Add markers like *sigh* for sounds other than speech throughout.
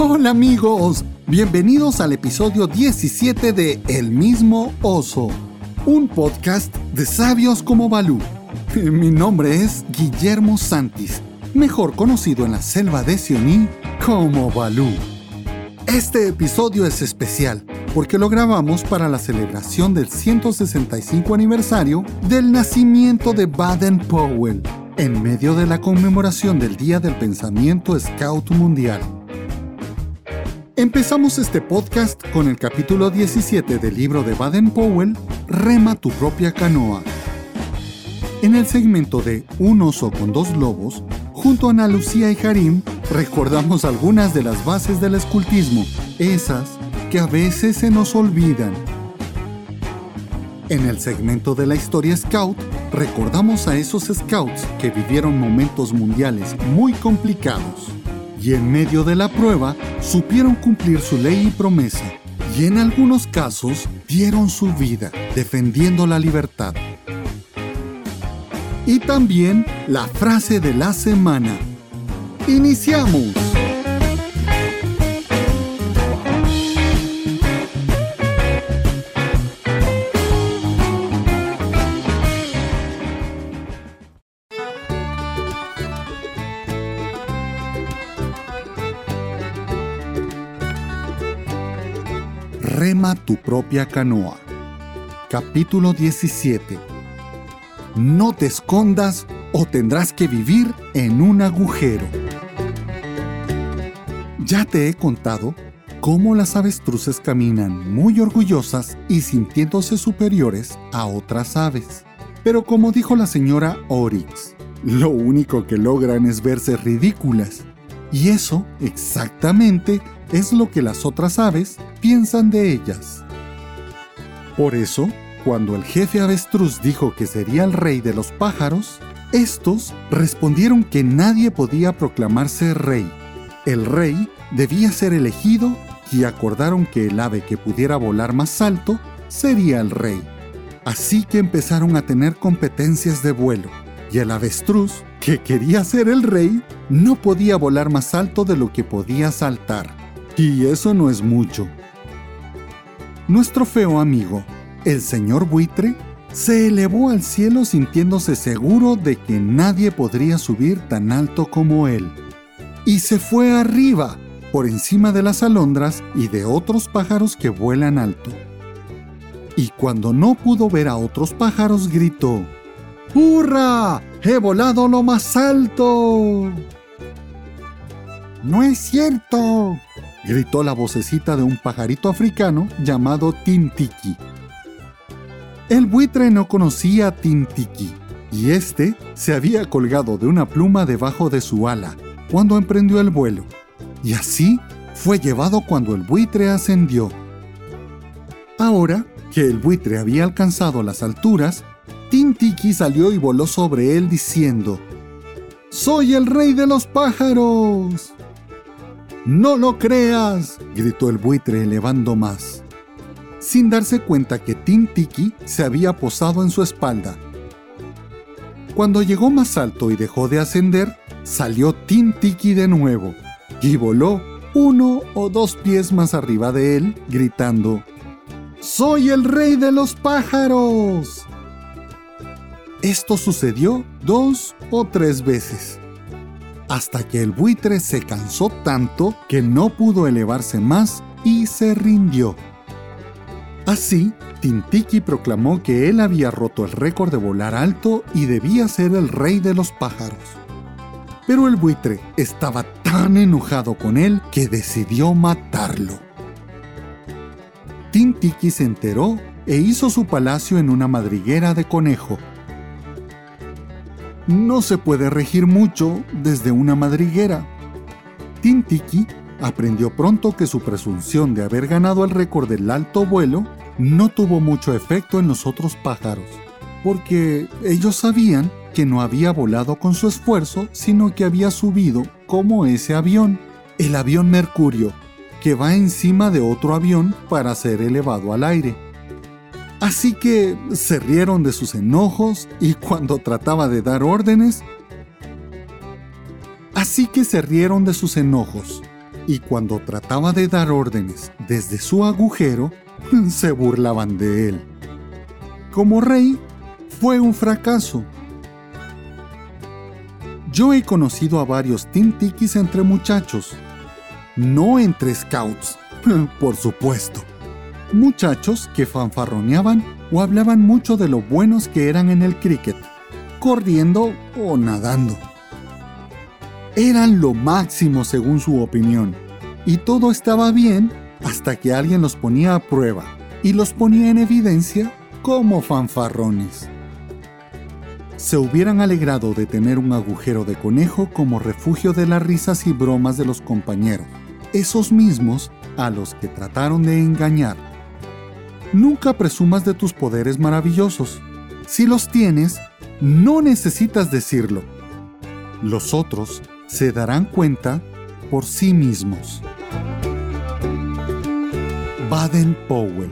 Hola amigos, bienvenidos al episodio 17 de El mismo oso, un podcast de sabios como Balú. *laughs* Mi nombre es Guillermo Santis, mejor conocido en la selva de Sioní como Balú. Este episodio es especial porque lo grabamos para la celebración del 165 aniversario del nacimiento de Baden-Powell, en medio de la conmemoración del Día del Pensamiento Scout Mundial. Empezamos este podcast con el capítulo 17 del libro de Baden-Powell, Rema tu propia canoa. En el segmento de Un oso con dos lobos, junto a Ana Lucía y Harim, recordamos algunas de las bases del escultismo, esas que a veces se nos olvidan. En el segmento de la historia Scout, recordamos a esos Scouts que vivieron momentos mundiales muy complicados y en medio de la prueba supieron cumplir su ley y promesa y en algunos casos dieron su vida defendiendo la libertad. Y también la frase de la semana. ¡Iniciamos! Tu propia canoa. Capítulo 17. No te escondas o tendrás que vivir en un agujero. Ya te he contado cómo las avestruces caminan muy orgullosas y sintiéndose superiores a otras aves. Pero como dijo la señora Oryx, lo único que logran es verse ridículas. Y eso exactamente es lo que las otras aves piensan de ellas. Por eso, cuando el jefe avestruz dijo que sería el rey de los pájaros, estos respondieron que nadie podía proclamarse rey. El rey debía ser elegido y acordaron que el ave que pudiera volar más alto sería el rey. Así que empezaron a tener competencias de vuelo, y el avestruz, que quería ser el rey, no podía volar más alto de lo que podía saltar. Y eso no es mucho. Nuestro feo amigo, el señor buitre, se elevó al cielo sintiéndose seguro de que nadie podría subir tan alto como él. Y se fue arriba, por encima de las alondras y de otros pájaros que vuelan alto. Y cuando no pudo ver a otros pájaros, gritó, ¡Hurra! ¡He volado lo más alto! No es cierto, gritó la vocecita de un pajarito africano llamado Tintiki. El buitre no conocía a Tintiki, y este se había colgado de una pluma debajo de su ala cuando emprendió el vuelo, y así fue llevado cuando el buitre ascendió. Ahora que el buitre había alcanzado las alturas, Tintiki salió y voló sobre él diciendo, ¡Soy el rey de los pájaros! ¡No lo creas! gritó el buitre elevando más, sin darse cuenta que Tintiki se había posado en su espalda. Cuando llegó más alto y dejó de ascender, salió Tintiki de nuevo y voló uno o dos pies más arriba de él, gritando, ¡Soy el rey de los pájaros! Esto sucedió dos o tres veces hasta que el buitre se cansó tanto que no pudo elevarse más y se rindió. Así, Tintiki proclamó que él había roto el récord de volar alto y debía ser el rey de los pájaros. Pero el buitre estaba tan enojado con él que decidió matarlo. Tintiki se enteró e hizo su palacio en una madriguera de conejo no se puede regir mucho desde una madriguera. Tintiki aprendió pronto que su presunción de haber ganado el récord del alto vuelo no tuvo mucho efecto en los otros pájaros, porque ellos sabían que no había volado con su esfuerzo, sino que había subido como ese avión, el avión Mercurio, que va encima de otro avión para ser elevado al aire. Así que se rieron de sus enojos y cuando trataba de dar órdenes, así que se rieron de sus enojos y cuando trataba de dar órdenes desde su agujero, *laughs* se burlaban de él. Como rey, fue un fracaso. Yo he conocido a varios Tintikis entre muchachos, no entre scouts, *laughs* por supuesto. Muchachos que fanfarroneaban o hablaban mucho de lo buenos que eran en el cricket, corriendo o nadando. Eran lo máximo según su opinión, y todo estaba bien hasta que alguien los ponía a prueba y los ponía en evidencia como fanfarrones. Se hubieran alegrado de tener un agujero de conejo como refugio de las risas y bromas de los compañeros, esos mismos a los que trataron de engañar. Nunca presumas de tus poderes maravillosos. Si los tienes, no necesitas decirlo. Los otros se darán cuenta por sí mismos. Baden Powell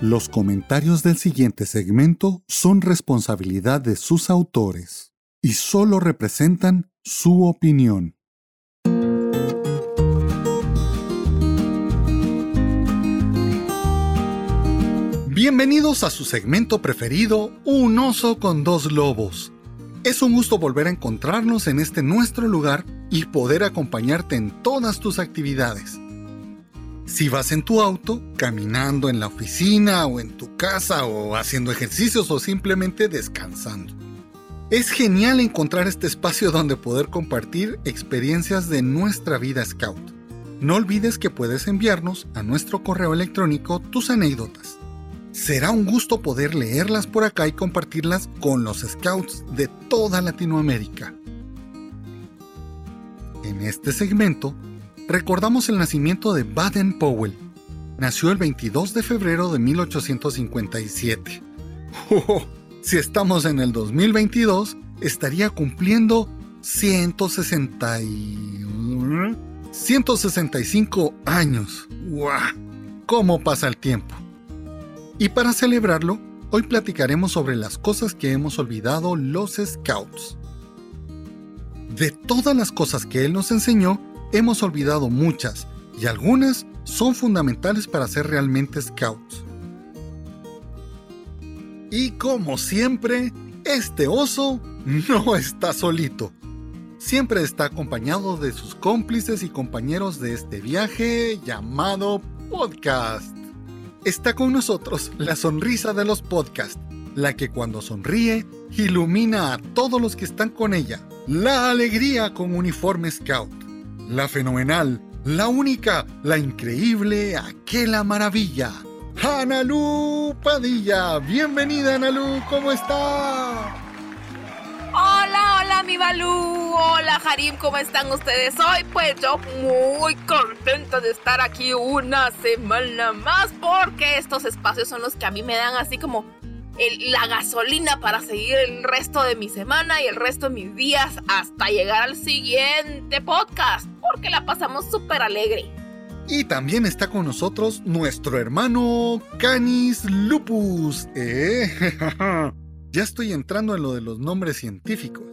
Los comentarios del siguiente segmento son responsabilidad de sus autores y solo representan su opinión. Bienvenidos a su segmento preferido, Un oso con dos lobos. Es un gusto volver a encontrarnos en este nuestro lugar y poder acompañarte en todas tus actividades. Si vas en tu auto, caminando en la oficina o en tu casa o haciendo ejercicios o simplemente descansando. Es genial encontrar este espacio donde poder compartir experiencias de nuestra vida scout. No olvides que puedes enviarnos a nuestro correo electrónico tus anécdotas. Será un gusto poder leerlas por acá y compartirlas con los scouts de toda Latinoamérica. En este segmento, recordamos el nacimiento de Baden Powell. Nació el 22 de febrero de 1857. *laughs* si estamos en el 2022, estaría cumpliendo 160 165 años. ¡Wow! ¿Cómo pasa el tiempo? Y para celebrarlo, hoy platicaremos sobre las cosas que hemos olvidado los Scouts. De todas las cosas que él nos enseñó, hemos olvidado muchas, y algunas son fundamentales para ser realmente Scouts. Y como siempre, este oso no está solito. Siempre está acompañado de sus cómplices y compañeros de este viaje llamado podcast está con nosotros la sonrisa de los podcasts, la que cuando sonríe ilumina a todos los que están con ella, la alegría con uniforme scout, la fenomenal, la única, la increíble, aquella maravilla. Analu Padilla, bienvenida Analu, ¿cómo está? Hola, hola mi Balú, hola Harim, ¿cómo están ustedes hoy? Pues yo muy contenta de estar aquí una semana más porque estos espacios son los que a mí me dan así como la gasolina para seguir el resto de mi semana y el resto de mis días hasta llegar al siguiente podcast porque la pasamos súper alegre. Y también está con nosotros nuestro hermano Canis Lupus. ¿Eh? *laughs* Ya estoy entrando en lo de los nombres científicos.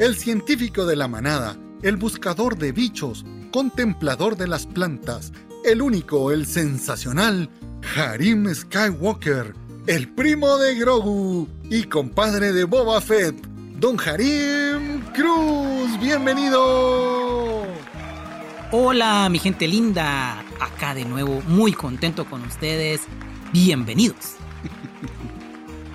El científico de la manada, el buscador de bichos, contemplador de las plantas, el único, el sensacional, Harim Skywalker, el primo de Grogu y compadre de Boba Fett, Don Harim Cruz. Bienvenido. Hola, mi gente linda. Acá de nuevo, muy contento con ustedes. Bienvenidos.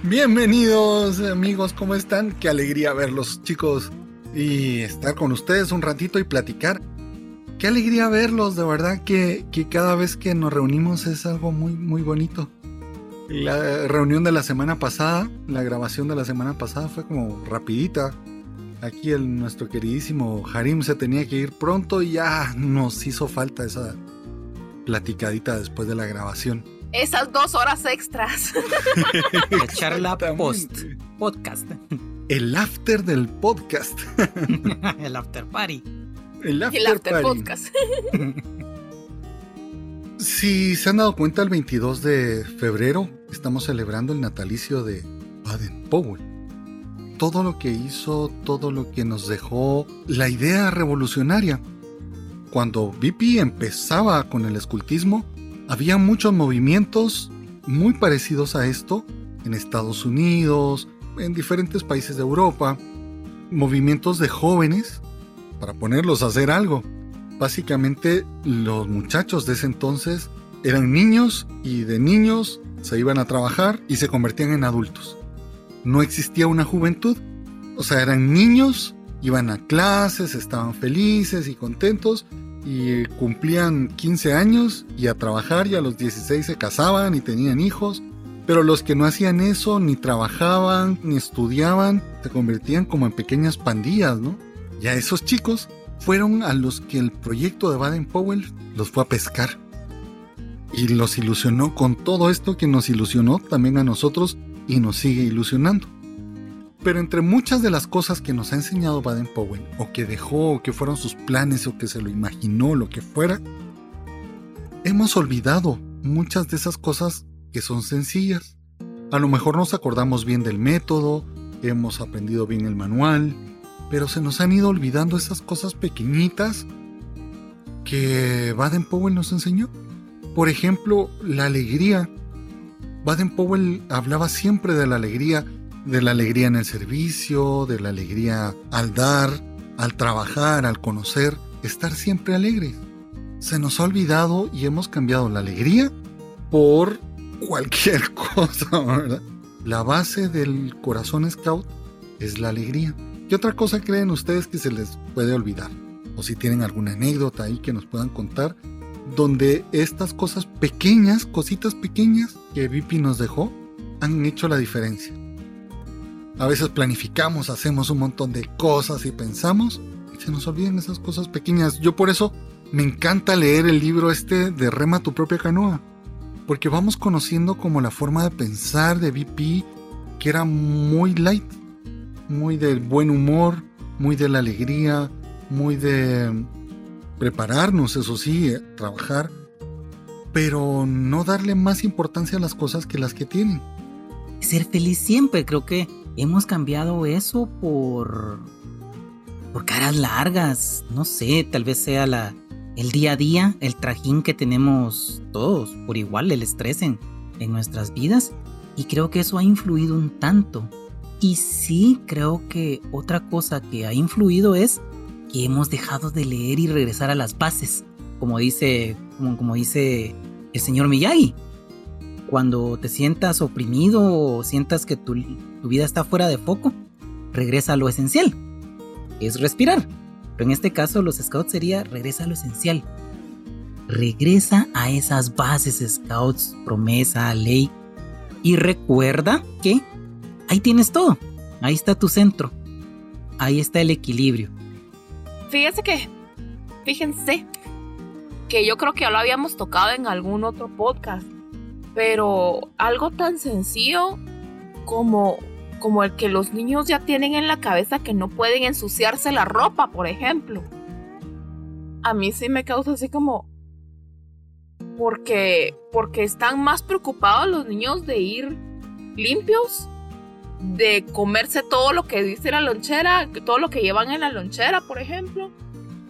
Bienvenidos amigos, ¿cómo están? Qué alegría verlos chicos y estar con ustedes un ratito y platicar. Qué alegría verlos, de verdad que, cada vez que nos reunimos es algo muy, muy bonito. La reunión de la semana pasada, la grabación de la semana pasada fue como rapidita. Aquí el, nuestro queridísimo Harim se tenía que ir pronto y ya nos hizo falta esa platicadita después de la grabación esas dos horas extras. *laughs* La charla post podcast. El after del podcast. *laughs* El after party. El after, podcast. *laughs* Si se han dado cuenta, el 22 de febrero estamos celebrando el natalicio de Baden Powell. Todo lo que hizo, todo lo que nos dejó, la idea revolucionaria. Cuando BP empezaba con el escultismo, había muchos movimientos muy parecidos a esto en Estados Unidos, en diferentes países de Europa, movimientos de jóvenes para ponerlos a hacer algo. Básicamente los muchachos de ese entonces eran niños y de niños se iban a trabajar y se convertían en adultos. No existía una juventud, o sea, eran niños, iban a clases, estaban felices y contentos y cumplían 15 años y a trabajar y a los 16 se casaban y tenían hijos. Pero los que no hacían eso, ni trabajaban, ni estudiaban, se convertían como en pequeñas pandillas, ¿no? Y a esos chicos fueron a los que el proyecto de Baden Powell los fue a pescar. Y los ilusionó con todo esto que nos ilusionó también a nosotros y nos sigue ilusionando. Pero entre muchas de las cosas que nos ha enseñado Baden Powell, o que dejó, o que fueron sus planes, o que se lo imaginó, lo que fuera, hemos olvidado muchas de esas cosas que son sencillas. A lo mejor nos acordamos bien del método, hemos aprendido bien el manual, pero se nos han ido olvidando esas cosas pequeñitas que Baden Powell nos enseñó. Por ejemplo, la alegría. Baden Powell hablaba siempre de la alegría, de la alegría en el servicio, de la alegría al dar, al trabajar, al conocer, estar siempre alegre. Se nos ha olvidado y hemos cambiado la alegría por cualquier *laughs* cosa, ¿verdad? La base del corazón scout es la alegría. ¿Qué otra cosa creen ustedes que se les puede olvidar? O si tienen alguna anécdota ahí que nos puedan contar, donde estas cosas pequeñas, cositas pequeñas que Vipi nos dejó, han hecho la diferencia. A veces planificamos, hacemos un montón de cosas y pensamos y se nos olvidan esas cosas pequeñas. Yo por eso me encanta leer el libro este de Rema tu propia canoa, porque vamos conociendo como la forma de pensar de VP que era muy light, muy del buen humor, muy de la alegría, muy de prepararnos, eso sí, eh, trabajar, pero no darle más importancia a las cosas que las que tienen. Ser feliz siempre, creo que hemos cambiado eso por por caras largas, no sé, tal vez sea la el día a día, el trajín que tenemos todos por igual, el estrés en, en nuestras vidas y creo que eso ha influido un tanto y sí creo que otra cosa que ha influido es que hemos dejado de leer y regresar a las bases, como dice, como, dice el señor Miyagi. Cuando te sientas oprimido o sientas que tu, tu vida está fuera de foco, regresa a lo esencial, es respirar. Pero en este caso los scouts sería regresa a lo esencial. Regresa a esas bases scouts, promesa, ley. Y recuerda que Ahí tienes todo. Ahí está tu centro. Ahí está el equilibrio. Fíjense que, fíjense, que yo creo que ya lo habíamos tocado en algún otro podcast, pero algo tan sencillo como, como el que los niños ya tienen en la cabeza que no pueden ensuciarse la ropa, por ejemplo. A mí sí me causa así como, porque porque están más preocupados los niños de ir limpios de comerse todo lo que dice la lonchera, todo lo que llevan en la lonchera, por ejemplo,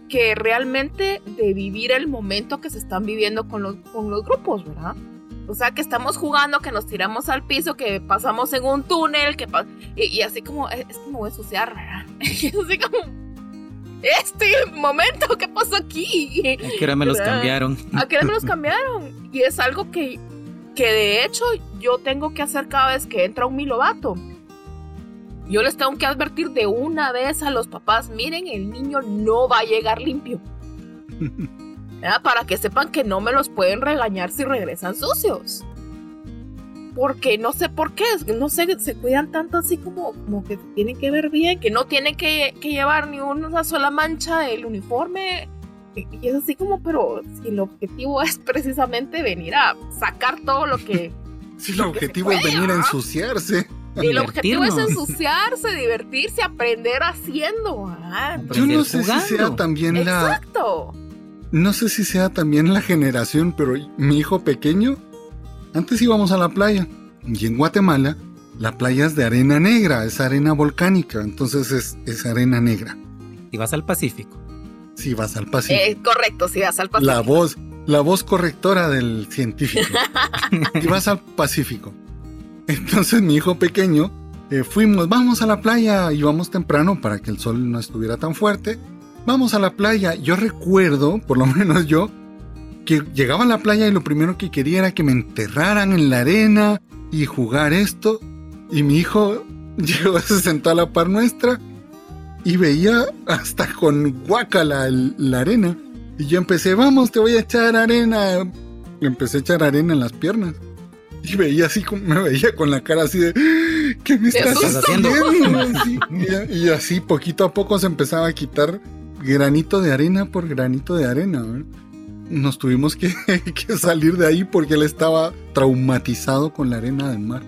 que realmente de vivir el momento que se están viviendo con los, con los grupos, ¿verdad? O sea, que estamos jugando, que nos tiramos al piso, que pasamos en un túnel, que y, así como, es, que me voy a ensuciar, ¿verdad? *laughs* Y así como, este momento, ¿qué pasó aquí? ¿A qué hora me los cambiaron? ¿A qué hora me los *laughs* cambiaron? Y es algo que, que de hecho yo tengo que hacer cada vez que entra un milovato yo les tengo que advertir de una vez a los papás, miren, el niño no va a llegar limpio. *laughs* Para que sepan que no me los pueden regañar si regresan sucios. Porque no sé por qué, no sé, se cuidan tanto así como, como que tienen que ver bien, que no tienen que, llevar ni una sola mancha del uniforme. Y es así como, pero si el objetivo *laughs* es precisamente venir a sacar todo lo que... *laughs* Si el objetivo es venir a ensuciarse. El objetivo es ensuciarse, divertirse, aprender haciendo. Yo no sé si sea también la. Exacto. no sé si sea también la generación, pero mi hijo pequeño, antes íbamos a la playa y en Guatemala la playa es de arena negra, es arena volcánica, entonces es, es arena negra. Y vas al Pacífico. Si vas al Pacífico. Eh, correcto, si vas al Pacífico. La voz, la voz correctora del científico. *laughs* y vas al Pacífico. *laughs* Entonces mi hijo pequeño, eh, fuimos, vamos a la playa, íbamos temprano para que el sol no estuviera tan fuerte. Vamos a la playa. Yo recuerdo, por lo *laughs* menos yo, que llegaba a la playa y lo primero que quería era que me enterraran en la arena y jugar esto. Y mi hijo *laughs* llegó, se sentó a la par nuestra y veía hasta con guacala la arena. Y yo empecé, vamos, te voy a echar arena. Le empecé a echar arena en las piernas. Y veía así, me veía con la cara así de, ¿qué me estás haciendo? *laughs* y, así poquito a poco se empezaba a quitar granito de arena por granito de arena. Nos tuvimos que, *laughs* que salir de ahí porque él estaba traumatizado con la arena del mar.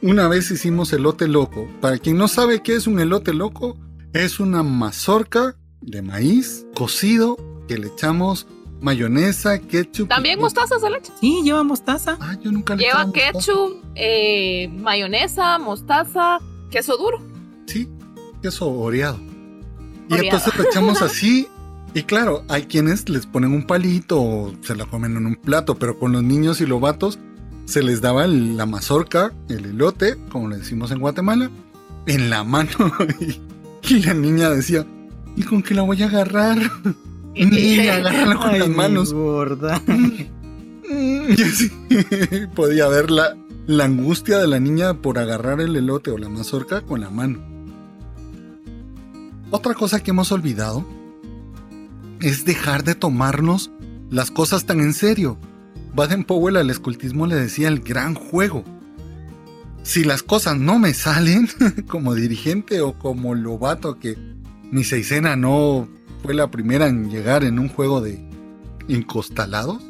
Una vez hicimos elote loco. Para quien no sabe qué es un elote loco, es una mazorca de maíz cocido que le echamos mayonesa, ketchup. ¿También mostaza se le echa? Sí, lleva mostaza. Ah, yo nunca le Lleva ketchup, eh, mayonesa, mostaza, queso duro. Sí, queso oreado. Y entonces lo echamos *laughs* así. Y claro, hay quienes les ponen un palito o se la comen en un plato, pero con los niños y los vatos se les daba la mazorca, el elote, como le decimos en Guatemala, en la mano. *laughs* Y la niña decía, ¿y con qué la voy a agarrar? Y *laughs* con las manos. Gorda. *laughs* Y así *laughs* podía ver la, la angustia de la niña por agarrar el elote o la mazorca con la mano. Otra cosa que hemos olvidado es dejar de tomarnos las cosas tan en serio. Baden Powell al escultismo le decía el gran juego si las cosas no me salen como dirigente o como lobato que mi seisena no fue la primera en llegar en un juego de encostalados,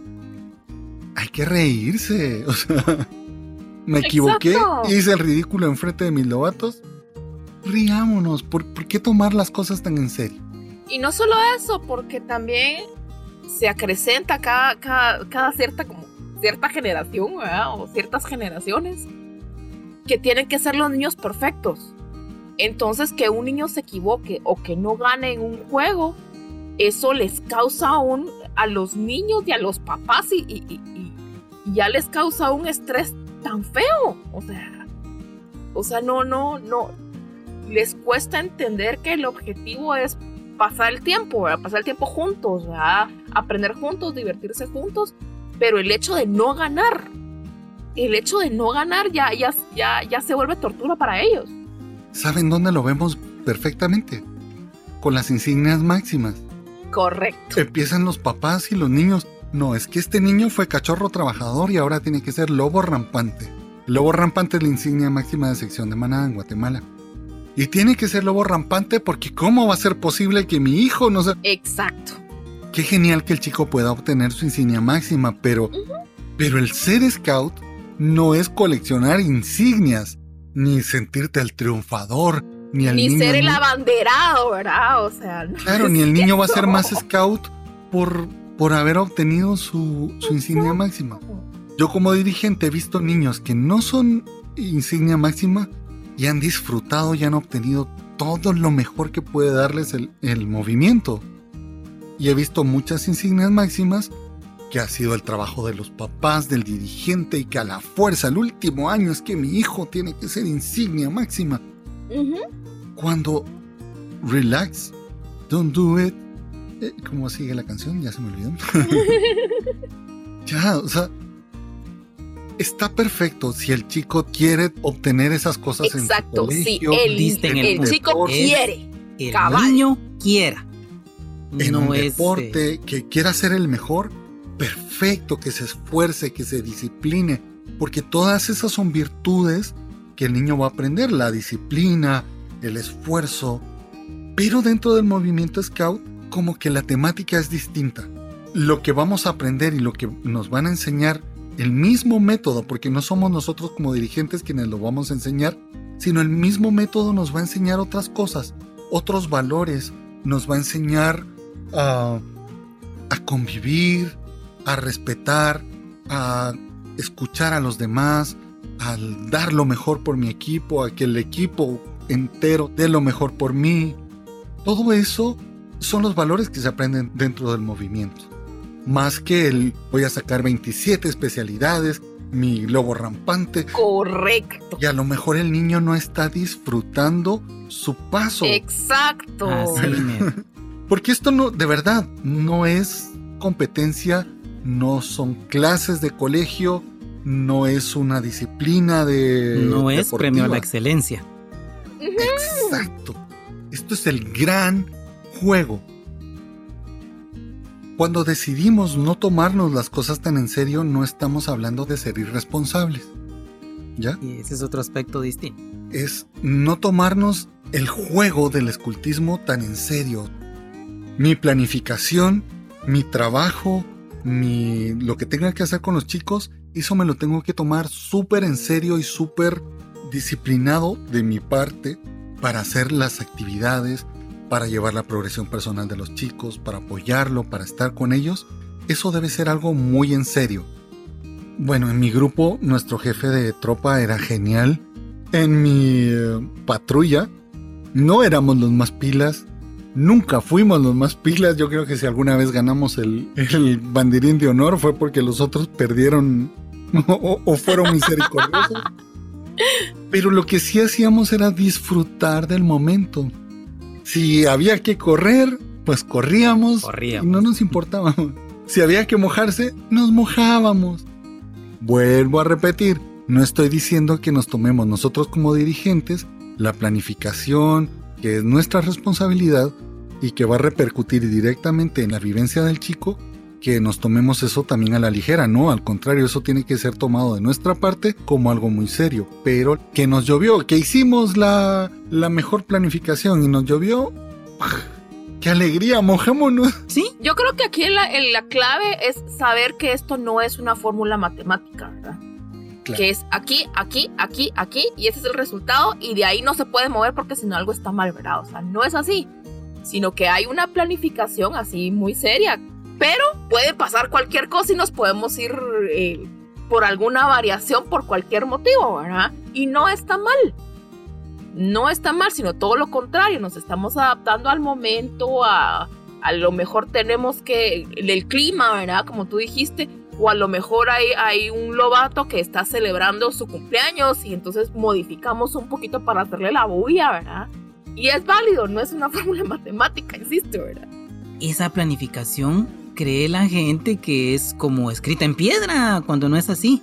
hay que reírse. *laughs* O sea, me equivoqué, hice el ridículo enfrente de mis lobatos. Riámonos, ¿por, qué tomar las cosas tan en serio? Y no solo eso, porque también se acrecenta cada, cada, cierta, como, cierta generación, O ciertas generaciones que tienen que ser los niños perfectos. Entonces que un niño se equivoque o que no gane en un juego, eso les causa aún a los niños y a los papás y, ya les causa un estrés tan feo. O sea, o sea, no, no, no. Les cuesta entender que el objetivo es pasar el tiempo, pasar el tiempo juntos, aprender juntos, divertirse juntos, pero el hecho de no ganar el hecho de no ganar ya, ya, ya, ya se vuelve tortura para ellos. ¿Saben dónde lo vemos perfectamente? Con las insignias máximas. Correcto. Empiezan los papás y los niños. No, es que este niño fue cachorro trabajador y ahora tiene que ser lobo rampante. lobo rampante es la insignia máxima de sección de manada en Guatemala. Y tiene que ser lobo rampante porque ¿cómo va a ser posible que mi hijo no sea... Exacto. Qué genial que el chico pueda obtener su insignia máxima, pero... Pero el ser scout no es coleccionar insignias, ni sentirte el triunfador, ni el ni ser el abanderado, ¿verdad? O sea, claro, ni el niño va a ser más scout por, por haber obtenido su, su insignia máxima. Yo como dirigente he visto niños que no son insignia máxima y han disfrutado y han obtenido todo lo mejor que puede darles el, el movimiento. Y he visto muchas insignias máximas que ha sido el trabajo de los papás, del dirigente y que a la fuerza el último año es que mi hijo tiene que ser insignia máxima. Cuando relax, don't do it. Eh, ¿Cómo sigue la canción? Ya se me olvidó. *laughs* ya, o sea, está perfecto si el chico quiere obtener esas cosas Exacto, en sí, el, el, chico quiere. El niño quiera. En un deporte que quiera ser el mejor, perfecto, que se esfuerce, que se discipline, porque todas esas son virtudes que el niño va a aprender, la disciplina, el esfuerzo, pero dentro del movimiento Scout como que la temática es distinta. Lo que vamos a aprender y lo que nos van a enseñar, el mismo método, porque no somos nosotros como dirigentes quienes lo vamos a enseñar, sino el mismo método nos va a enseñar otras cosas, otros valores, nos va a enseñar a a convivir, a respetar, a escuchar a los demás, a dar lo mejor por mi equipo, a que el equipo entero dé lo mejor por mí. Todo eso son los valores que se aprenden dentro del movimiento. Más que el voy a sacar 27 especialidades, mi lobo rampante. Correcto. Y a lo mejor el niño no está disfrutando su paso. Exacto. *laughs* Porque esto no, de verdad, no es competencia, no son clases de colegio, no es una disciplina de. No es premio a la excelencia. Exacto. Esto es el gran juego. Cuando decidimos no tomarnos las cosas tan en serio, no estamos hablando de ser irresponsables. ¿Ya? Y ese es otro aspecto distinto. Es no tomarnos el juego del escultismo tan en serio. Mi planificación, mi trabajo, mi lo que tenga que hacer con los chicos, eso me lo tengo que tomar súper en serio y súper disciplinado de mi parte para hacer las actividades, para llevar la progresión personal de los chicos, para apoyarlo, para estar con ellos, eso debe ser algo muy en serio. Bueno, en mi grupo nuestro jefe de tropa era genial. En mi eh, patrulla no éramos los más pilas, nunca fuimos los más pilas. Yo creo que si alguna vez ganamos el, el banderín de honor fue porque los otros perdieron *laughs* o, o fueron misericordiosos. Pero lo que sí hacíamos era disfrutar del momento. Si había que correr, pues corríamos, y no nos importaba. Si había que mojarse, nos mojábamos. Vuelvo a repetir, no estoy diciendo que nos tomemos nosotros como dirigentes la planificación, que es nuestra responsabilidad y que va a repercutir directamente en la vivencia del chico, que nos tomemos eso también a la ligera, no, al contrario, eso tiene que ser tomado de nuestra parte como algo muy serio, pero que nos llovió, que hicimos la, la mejor planificación y nos llovió, ¡qué alegría, mojémonos! Sí, yo creo que aquí la, la clave es saber que esto no es una fórmula matemática, ¿verdad? Que es aquí, aquí, aquí, aquí, y ese es el resultado, y de ahí no se puede mover porque si no algo está mal, ¿verdad? O sea, no es así, sino que hay una planificación así muy seria pero puede pasar cualquier cosa y nos podemos ir eh, por alguna variación, por cualquier motivo, ¿verdad? Y no está mal. No está mal, sino todo lo contrario. Nos estamos adaptando al momento, a, a lo mejor tenemos que, el, clima, ¿verdad? Como tú dijiste, o a lo mejor hay, hay, un lobato que está celebrando su cumpleaños y entonces modificamos un poquito para hacerle la bulla, ¿verdad? Y es válido, no es una *laughs* fórmula matemática, insisto, ¿verdad? Esa planificación cree la gente que es como escrita en piedra cuando no es así.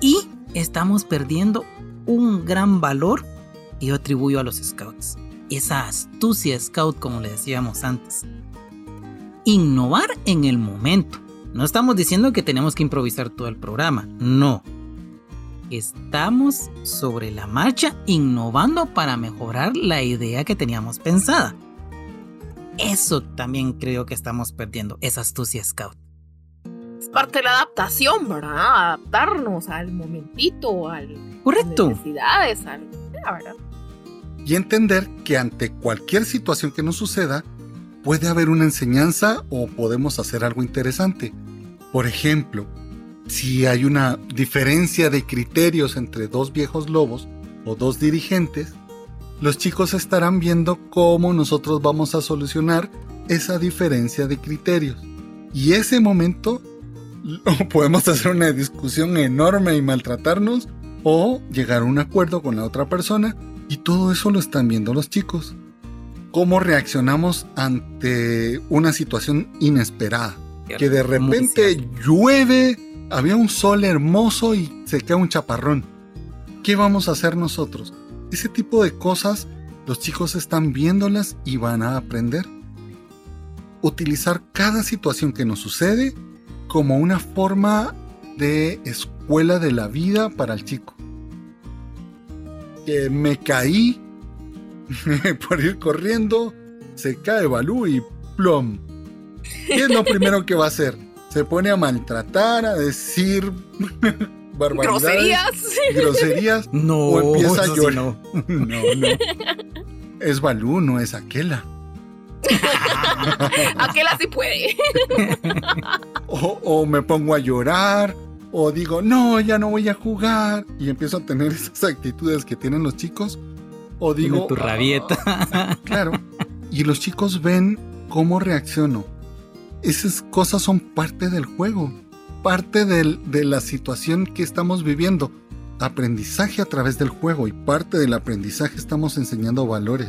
Y estamos perdiendo un gran valor que yo atribuyo a los scouts. Esa astucia scout como le decíamos antes. Innovar en el momento. No estamos diciendo que tenemos que improvisar todo el programa, no. Estamos sobre la marcha innovando para mejorar la idea que teníamos pensada. Eso también creo que estamos perdiendo, esa astucia scout. Es parte de la adaptación, ¿verdad? Adaptarnos al momentito, al, Correcto. necesidades, al, ¿verdad? Y entender que ante cualquier situación que nos suceda, puede haber una enseñanza o podemos hacer algo interesante. Por ejemplo, si hay una diferencia de criterios entre dos viejos lobos o dos dirigentes, los chicos estarán viendo cómo nosotros vamos a solucionar esa diferencia de criterios. Y ese momento *laughs* podemos hacer una discusión enorme y maltratarnos o llegar a un acuerdo con la otra persona y todo eso lo están viendo los chicos. Cómo reaccionamos ante una situación inesperada. Que de repente llueve, había un sol hermoso y se cae un chaparrón. ¿Qué vamos a hacer nosotros? Ese tipo de cosas los chicos están viéndolas y van a aprender. Utilizar cada situación que nos sucede como una forma de escuela de la vida para el chico. Que me caí *laughs* por ir corriendo, se cae Balú y plom. ¿Qué es lo primero que va a hacer? Se pone a maltratar, a decir *laughs* Groserías. Groserías. No, o empieza a sí llorar. no. *laughs* no, no. Es Balú, no es Aquela. *laughs* Aquel así puede. o, me pongo a llorar, o digo, no, ya no voy a jugar, y empiezo a tener esas actitudes que tienen los chicos, o digo... tu rabieta. Ah, claro. Y los chicos ven cómo reacciono. Esas cosas son parte del juego, parte de la situación que estamos viviendo. Aprendizaje a través del juego y parte del aprendizaje estamos enseñando valores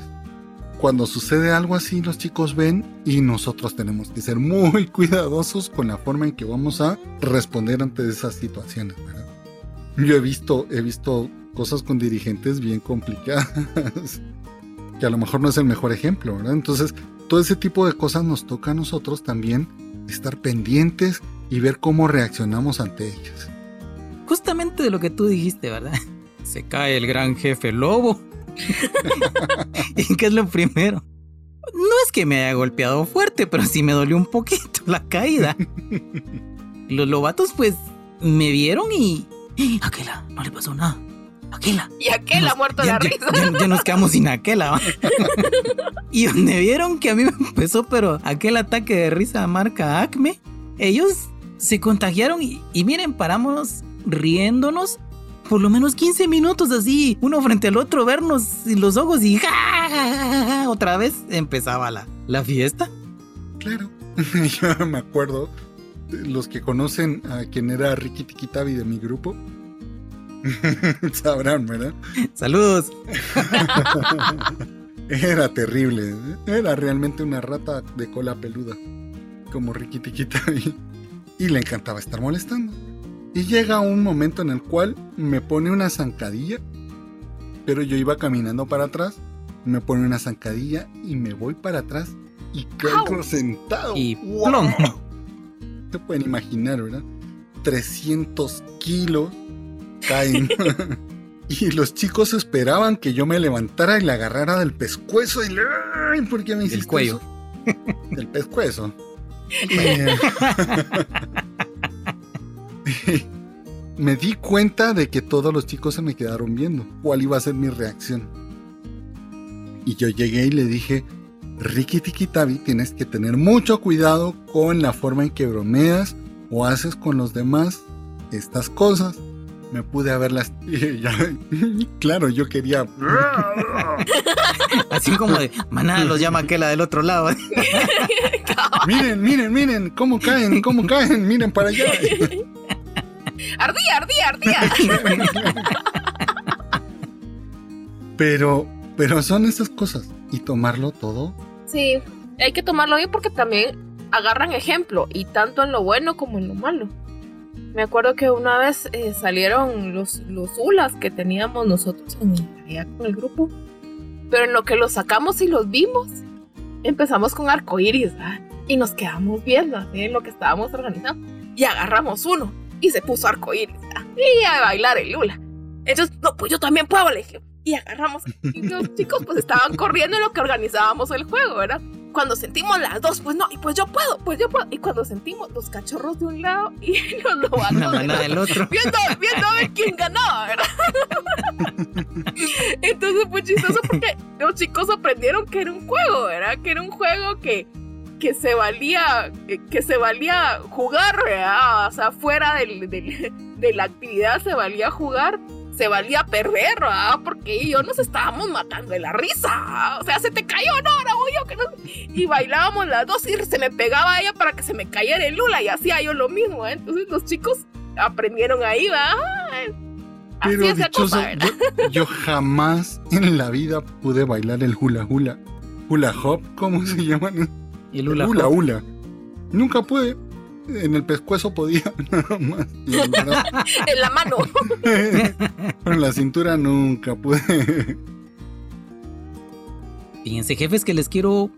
cuando sucede algo así, los chicos ven y nosotros tenemos que ser muy *laughs* cuidadosos con la forma en que vamos a responder ante esas situaciones. Yo he visto, he visto cosas con dirigentes bien complicadas, *laughs* que a lo mejor no es el mejor ejemplo, ¿verdad? Entonces, todo ese tipo de cosas nos toca a nosotros también estar pendientes y ver cómo reaccionamos ante ellas. Justamente de lo que tú dijiste, ¿verdad? *laughs* Se cae el gran jefe lobo *laughs* ¿Y qué es lo primero? No es que me haya golpeado fuerte, pero sí me dolió un poquito la caída. *laughs* Los lobatos pues me vieron y... ¡Eh, *gasps* Aquela, no le pasó nada. Aquela. Y Aquela ha muerto la risa. Ya, nos quedamos sin Aquela. *laughs* y donde vieron que a mí me empezó, pero aquel ataque de risa marca Acme, ellos se contagiaron y, y miren, paramos riéndonos por lo menos 15 minutos así, uno frente al otro, vernos los ojos y otra vez empezaba la, la fiesta. Claro, *laughs* yo me acuerdo, los que conocen a quien era Ricky Tikitabi de mi grupo, *laughs* sabrán, ¿verdad? Saludos. *laughs* era terrible, era realmente una rata de cola peluda, como Tikitabi, *laughs* y le encantaba estar molestando. Y llega un momento en el cual me pone una zancadilla, pero yo iba caminando para atrás, me pone una zancadilla y me voy para atrás y caigo sentado. Y ¡Wow! Se pueden imaginar, ¿verdad? 300 kilos caen. *laughs* y los chicos esperaban que yo me levantara y le agarrara del pescuezo y le... ¿Por qué me hiciste El cuello. Del pescuezo. *laughs* me di cuenta de que todos los chicos se me quedaron viendo. ¿Cuál iba a ser mi reacción? Y yo llegué y le dije, Ricky Tikitabi, tienes que tener mucho cuidado con la forma en que bromeas o haces con los demás estas cosas. Me pude haberlas. *laughs* claro, yo quería. *laughs* Así como de manada los llama aquella del otro lado. *laughs* miren, miren, miren, cómo caen, cómo caen, miren para allá. ardía, ardía, ardía. pero, pero son esas cosas. Y tomarlo todo. Sí, hay que tomarlo bien porque también agarran ejemplo. Y tanto en lo bueno como en lo malo. Me acuerdo que una vez eh, salieron los, los ulas que teníamos nosotros con el grupo. Pero en lo que los sacamos y los vimos, empezamos con arcoíris, Y nos quedamos viendo en lo que estábamos organizando. Y agarramos uno y se puso arcoíris y a bailar el Lula. Entonces, no, pues yo también puedo, le dije. Y agarramos. Y los chicos pues estaban corriendo en lo que organizábamos el juego, ¿verdad? Cuando sentimos las dos, pues no, y pues yo puedo, pues yo puedo. Y cuando sentimos los cachorros de un lado y *laughs* los lobatos del *laughs* otro. Viendo, viendo a ver quién ganaba, ¿verdad? *laughs* Entonces fue chistoso porque los chicos aprendieron que era un juego, ¿verdad? Que era un juego que que se valía, que se valía jugar, o sea, fuera del, de la actividad se valía jugar, se valía perder, ¿verdad? porque ellos nos estábamos matando de la risa, o sea, se te cayó, no, ahora voy yo que no, y bailábamos las dos y se me pegaba a ella para que se me cayera el lula y hacía yo lo mismo, ¿eh? entonces los chicos aprendieron ahí, ¿verdad? Pero dichoso, yo, yo, jamás en la vida pude bailar el hula hula. Hula hop, ¿cómo se llaman? Y el hula, hula, Nunca pude. En el pescuezo podía, *laughs* nada más. *laughs* en la mano. *laughs* en la cintura nunca pude. Fíjense, jefes, que les quiero.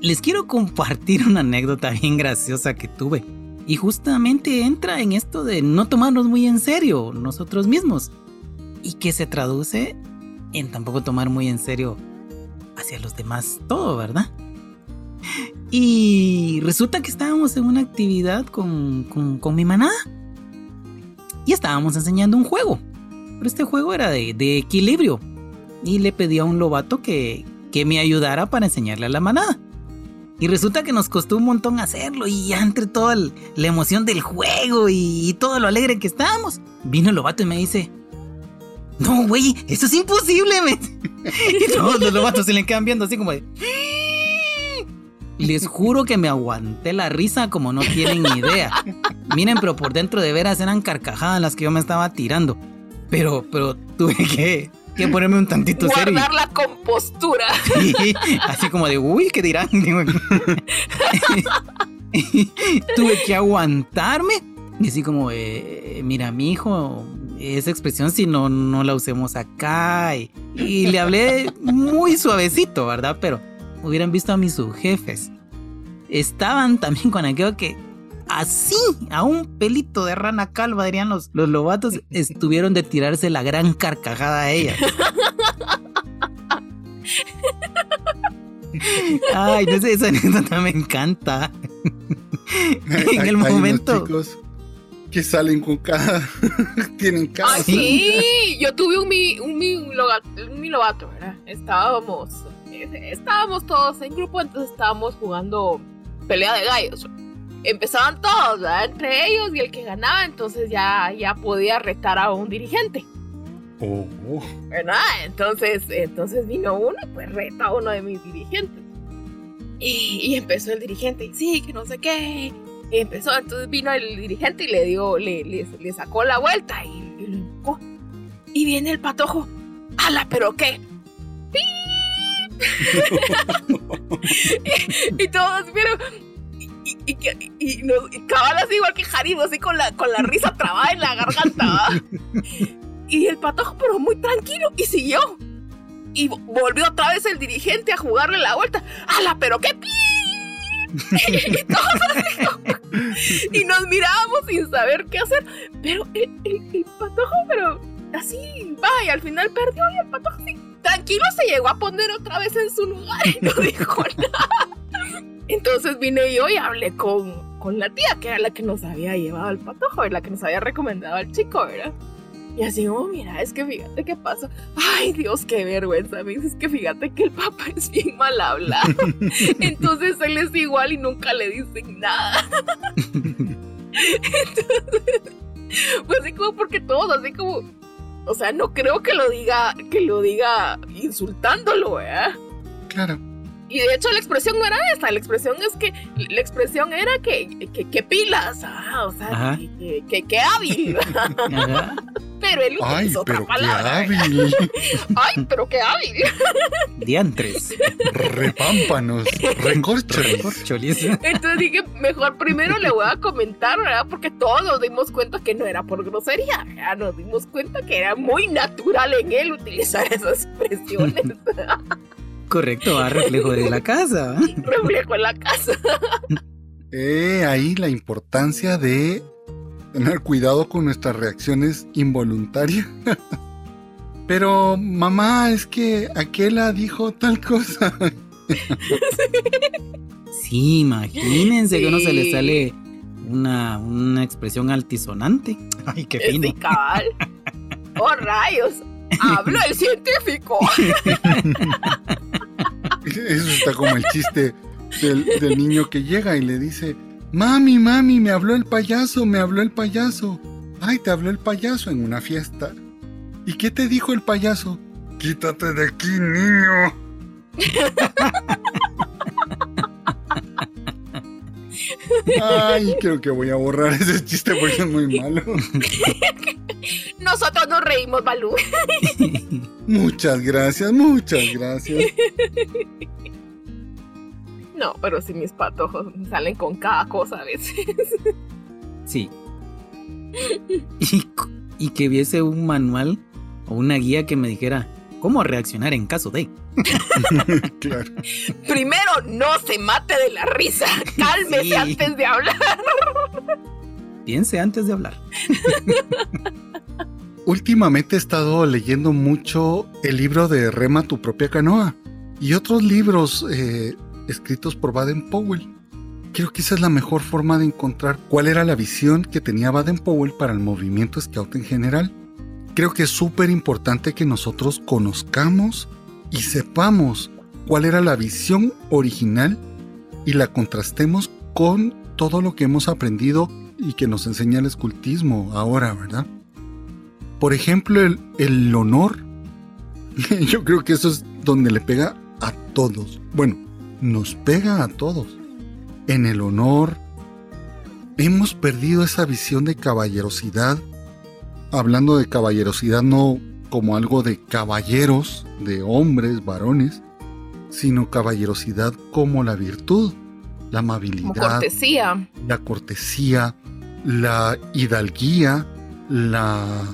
Les quiero compartir una anécdota bien graciosa que tuve. Y justamente entra en esto de no tomarnos muy en serio nosotros mismos. Y que se traduce en tampoco tomar muy en serio hacia los demás todo, ¿verdad? *laughs* Y resulta que estábamos en una actividad con, mi manada. Y estábamos enseñando un juego. Pero este juego era de, equilibrio. Y le pedí a un lobato que, que me ayudara para enseñarle a la manada. Y resulta que nos costó un montón hacerlo y entre toda la emoción del juego y, todo lo alegre que estábamos, vino el lobato y me dice, no, güey, eso es imposible. *laughs* y todos los lobatos se le quedan viendo así como de... Les juro que me aguanté la risa como no tienen ni idea. Miren, pero por dentro de veras eran carcajadas las que yo me estaba tirando. Pero, pero tuve que, que ponerme un tantito serio. Guardar la compostura. así como de, uy, ¿qué dirán? tuve que aguantarme. Y así como, eh, mira, mi hijo, esa expresión si no, no la usemos acá. Y, y le hablé muy suavecito, ¿verdad? Pero hubieran visto a mis subjefes. Estaban *laughs* también con aquello que así, a un pelito de rana calva, dirían los, los lobatos, *laughs* estuvieron de tirarse la gran carcajada a ella. *laughs* Ay, no sé, esa anécdota me encanta. en el momento. chicos que salen con cada. tienen cada. Ah, sí, yo tuve un mi, un mi, un mi lobato, ¿verdad? Estábamos estábamos todos en grupo, entonces estábamos jugando pelea de gallos. Empezaban todos, entre ellos, y el que ganaba, entonces ya, ya podía retar a un dirigente. Oh. ¿Verdad? Entonces, entonces vino uno y pues reta a uno de mis dirigentes. Y, empezó el dirigente, y sí, que no sé qué. Y empezó, entonces vino el dirigente y le dio, le, le, sacó la vuelta y, y lo. Y viene el patojo. ¡Hala, pero qué! *laughs* y, todos vieron. Y, y, y, nos, cabal igual que Jaribo, así con la, con la risa trabada en la garganta. Y el patojo, pero muy tranquilo, y siguió. Y volvió otra vez el dirigente a jugarle la vuelta. ¡Hala, pero qué pi! *laughs* y, todos y nos mirábamos sin saber qué hacer. Pero el, el, patojo, pero así, va, y al final perdió y el patojo así tranquilo se llegó a poner otra vez en su lugar y no dijo *laughs* nada. Entonces vine yo y hablé con, con la tía, que era la que nos había llevado al patojo, la que nos había recomendado al chico, ¿verdad? Y así, oh, mira, es que fíjate qué pasó. Ay, Dios, qué vergüenza. Me dices que fíjate que el papá es bien mal hablado. *laughs* Entonces él es igual y nunca le dicen nada. *laughs* Entonces, pues así como porque todos, así como, o sea, no creo que lo diga, que lo diga insultándolo, ¿eh? Claro. Y de hecho la expresión no era esa, la expresión es que, la expresión era que, que, pilas, ah, o sea, que, que, hábil. *laughs* pero él Ay, otra pero palabra. Qué hábil. *laughs* Ay, pero qué hábil. Diantres. Repámpanos, recorcholis. Entonces dije, mejor primero le voy a comentar, ¿verdad? Porque todos nos dimos cuenta que no era por grosería, ya nos dimos cuenta que era muy natural en él utilizar esas expresiones. *laughs* Correcto, a reflejo de la casa. reflejo en la casa. Eh, ahí la importancia de tener cuidado con nuestras reacciones involuntarias. *laughs* Pero mamá, es que aquella dijo tal cosa. *laughs* sí, imagínense que uno se le sale una, una expresión altisonante. Ay, qué fino. Sí, cabal. Oh, rayos. Habla el científico. *laughs* Eso está como el chiste del, del niño que llega y le dice, Mami, mami, me habló el payaso, me habló el payaso. Ay, te habló el payaso en una fiesta. ¿Y qué te dijo el payaso? Quítate de aquí, niño. Ay, creo que voy a borrar ese chiste porque es muy malo. Nosotros nos reímos, Balú. Muchas gracias, muchas gracias. No, pero si mis patojos salen con cada cosa a veces. Sí. Y, que viese un manual o una guía que me dijera cómo reaccionar en caso de. *laughs* claro. Primero, no se mate de la risa. *laughs* Cálmese antes de hablar. Piense antes de hablar. *laughs* Últimamente he estado leyendo mucho el libro de Rema tu propia canoa y otros libros eh, escritos por Baden Powell. Creo que esa es la mejor forma de encontrar cuál era la visión que tenía Baden Powell para el movimiento Scout en general. Creo que es súper importante que nosotros conozcamos y sepamos cuál era la visión original y la contrastemos con todo lo que hemos aprendido y que nos enseña el escultismo ahora, ¿verdad? Por ejemplo, el, el honor. *laughs* Yo creo que eso es donde le pega a todos. Bueno, nos pega a todos. En el honor, hemos perdido esa visión de caballerosidad. Hablando de caballerosidad no como algo de caballeros, de hombres, varones, sino caballerosidad como la virtud, la amabilidad, cortesía. la cortesía, la hidalguía, la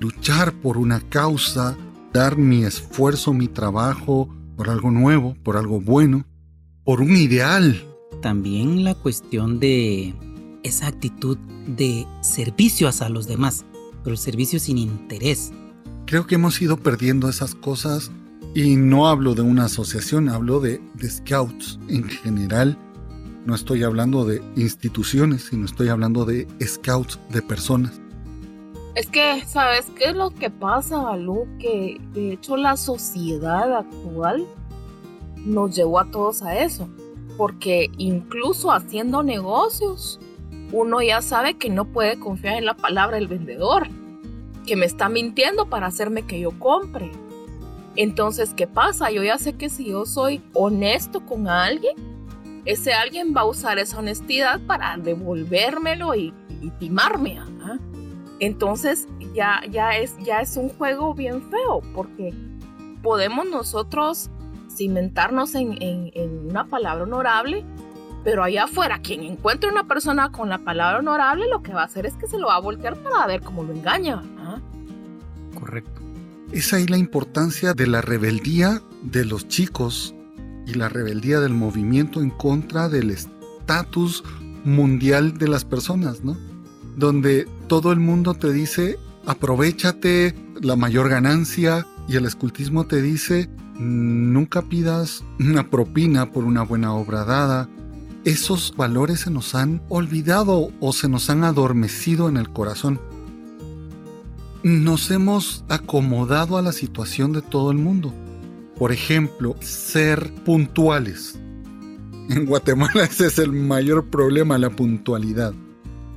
luchar por una causa, dar mi esfuerzo, mi trabajo por algo nuevo, por algo bueno, por un ideal. También la cuestión de esa actitud de servicio hacia los demás, pero el servicio sin interés. Creo que hemos ido perdiendo esas cosas y no hablo de una asociación, hablo de, de scouts en general. No estoy hablando de instituciones, sino estoy hablando de scouts, de personas. Es que, ¿sabes qué es lo que pasa, Balú? Que de hecho la sociedad actual nos llevó a todos a eso. Porque incluso haciendo negocios, uno ya sabe que no puede confiar en la palabra del vendedor, que me está mintiendo para hacerme que yo compre. Entonces, ¿qué pasa? Yo ya sé que si yo soy honesto con alguien, ese alguien va a usar esa honestidad para devolvérmelo y, timarme. Entonces, ya, ya, es, ya es un juego bien feo, porque podemos nosotros cimentarnos en, una palabra honorable, pero allá afuera, quien encuentre una persona con la palabra honorable, lo que va a hacer es que se lo va a voltear para ver cómo lo engaña. Correcto. Es ahí la importancia de la rebeldía de los chicos y la rebeldía del movimiento en contra del estatus mundial de las personas, ¿no? Donde todo el mundo te dice, aprovechate la mayor ganancia y el escultismo te dice, nunca pidas una propina por una buena obra dada. Esos valores se nos han olvidado o se nos han adormecido en el corazón. Nos hemos acomodado a la situación de todo el mundo. Por ejemplo, ser puntuales. En Guatemala *laughs* ese es el mayor problema, la puntualidad.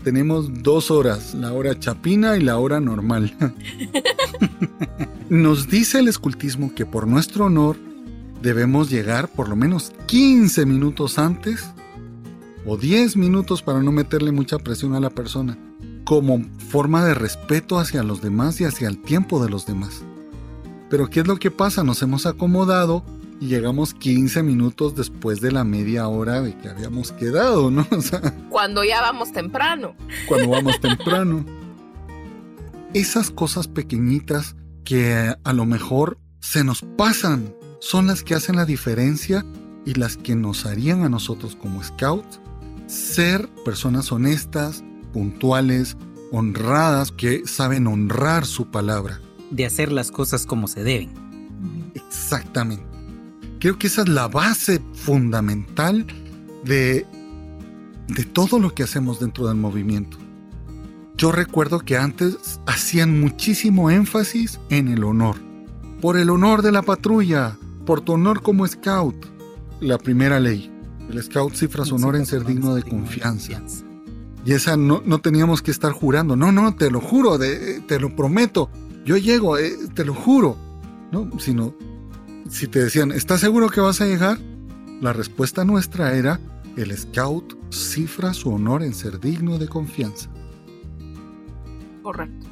Tenemos dos horas, la hora chapina y la hora normal. *laughs* Nos dice el escultismo que por nuestro honor debemos llegar por lo menos 15 minutos antes o 10 minutos para no meterle mucha presión a la persona, como forma de respeto hacia los demás y hacia el tiempo de los demás. Pero ¿qué es lo que pasa? Nos hemos acomodado y llegamos 15 minutos después de la media hora de que habíamos quedado, ¿no? *laughs* O sea, Cuando ya vamos temprano. cuando vamos temprano. Esas cosas pequeñitas que a lo mejor se nos pasan son las que hacen la diferencia y las que nos harían a nosotros como scouts ser personas honestas, puntuales, honradas, que saben honrar su palabra. De hacer las cosas como se deben. Exactamente. Creo que esa es la base fundamental de, de todo lo que hacemos dentro del movimiento. Yo recuerdo que antes hacían muchísimo énfasis en el honor. Por el honor de la patrulla, por tu honor como scout. La primera ley. El scout cifra su honor en ser digno de confianza. Y esa no, no teníamos que estar jurando. No, no, te lo juro, de- te lo prometo. Yo llego, eh, te lo juro. No, sino si te decían, ¿estás seguro que vas a llegar? La respuesta nuestra era, el scout cifra su honor en ser digno de confianza. Correcto.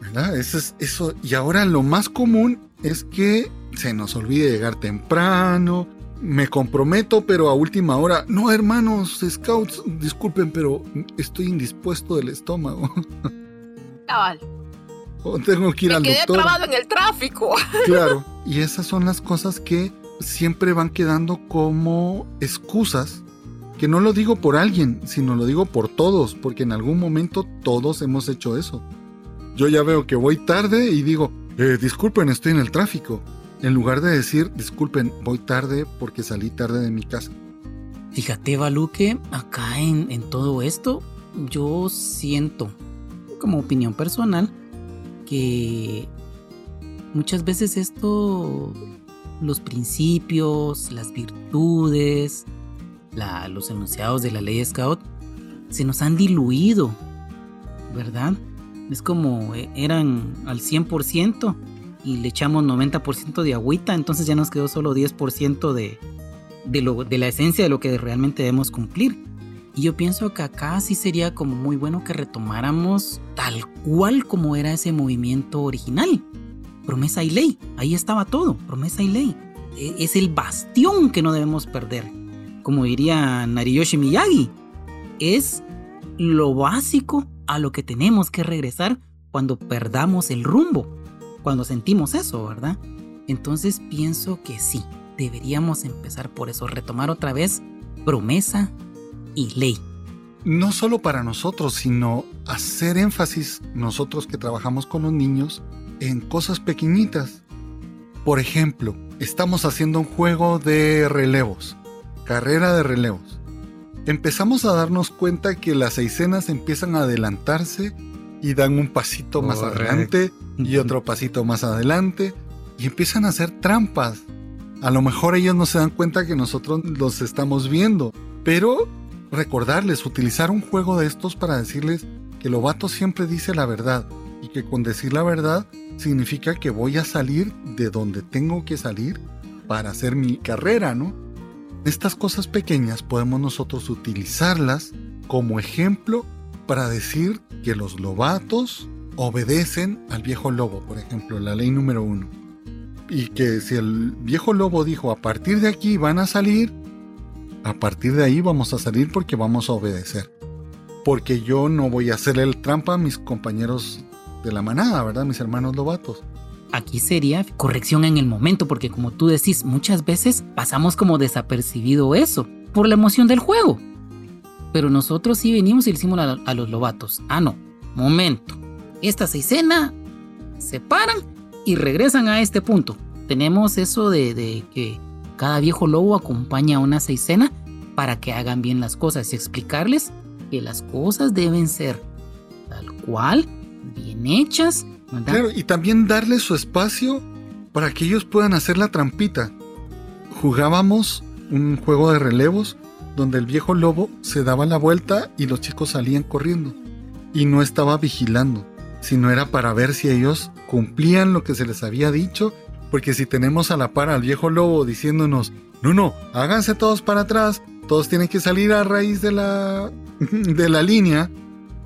¿Verdad? Eso es eso. Y ahora lo más común es que se nos olvide llegar temprano. Me comprometo, pero a última hora. No, hermanos, scouts, disculpen, pero estoy indispuesto del estómago. Cabal. *laughs* o tengo que ir Me al quedé doctor. trabado en el tráfico. Claro. *laughs* Y esas son las cosas que siempre van quedando como excusas. Que no lo digo por alguien, sino lo digo por todos, porque en algún momento todos hemos hecho eso. Yo ya veo que voy tarde y digo, "Eh, disculpen, estoy en el tráfico. En lugar de decir, disculpen, voy tarde porque salí tarde de mi casa. Fíjate, Balú, que acá en todo esto, yo siento, como opinión personal, que muchas veces esto, los principios, las virtudes, los enunciados de la ley Scout se nos han diluido, ¿verdad? Es como eh, eran al 100% y le echamos 90% de agüita, entonces ya nos quedó solo 10% de, de, lo, de la esencia de lo que realmente debemos cumplir. Y yo pienso que acá sí sería como muy bueno que retomáramos tal cual como era ese movimiento original. Promesa y ley, ahí estaba todo, promesa y ley. E, es el bastión que no debemos perder. Como diría Nariyoshi Miyagi, es lo básico a lo que tenemos que regresar cuando perdamos el rumbo, cuando sentimos eso, ¿verdad? Entonces pienso que sí, deberíamos empezar por eso, retomar otra vez promesa y ley. No solo para nosotros, sino hacer énfasis nosotros que trabajamos con los niños en cosas pequeñitas. Por ejemplo, estamos haciendo un juego de relevos, carrera de relevos empezamos a darnos cuenta que las escenas empiezan a adelantarse y dan un pasito más adelante y *laughs* otro pasito más adelante y empiezan a hacer trampas. A lo mejor ellos no se dan cuenta que nosotros los estamos viendo, pero recordarles, utilizar un juego de estos para decirles que Lobato siempre dice la verdad que con decir la verdad significa que voy a salir de donde tengo que salir para hacer mi carrera, ¿no? Estas cosas pequeñas podemos nosotros utilizarlas como ejemplo para decir que los lobatos obedecen al viejo lobo, por ejemplo, la ley número uno. Y que si el viejo lobo dijo a partir de aquí van a salir, a partir de ahí vamos a salir porque vamos a obedecer. Porque yo no voy a hacerle el trampa a mis compañeros de la manada, ¿verdad? Mis hermanos lobatos. Aquí sería corrección en el momento, porque como tú decís, muchas veces pasamos como desapercibido eso, por la emoción del juego. Pero nosotros sí venimos y le hicimos a, los lobatos. Ah, no, momento. Esta seisena se paran y regresan a este punto. Tenemos eso de, que cada viejo lobo acompaña a una seisena para que hagan bien las cosas y explicarles que las cosas deben ser tal cual, bien hechas y también darle su espacio para que ellos puedan hacer la trampita. Jugábamos un juego de relevos donde el viejo lobo se daba la vuelta y los chicos salían corriendo. Y no estaba vigilando, sino era para ver si ellos cumplían lo que se les había dicho, porque si tenemos a la par al viejo lobo diciéndonos, no, no, háganse todos para atrás, todos tienen que salir a raíz de la, *laughs* de la línea,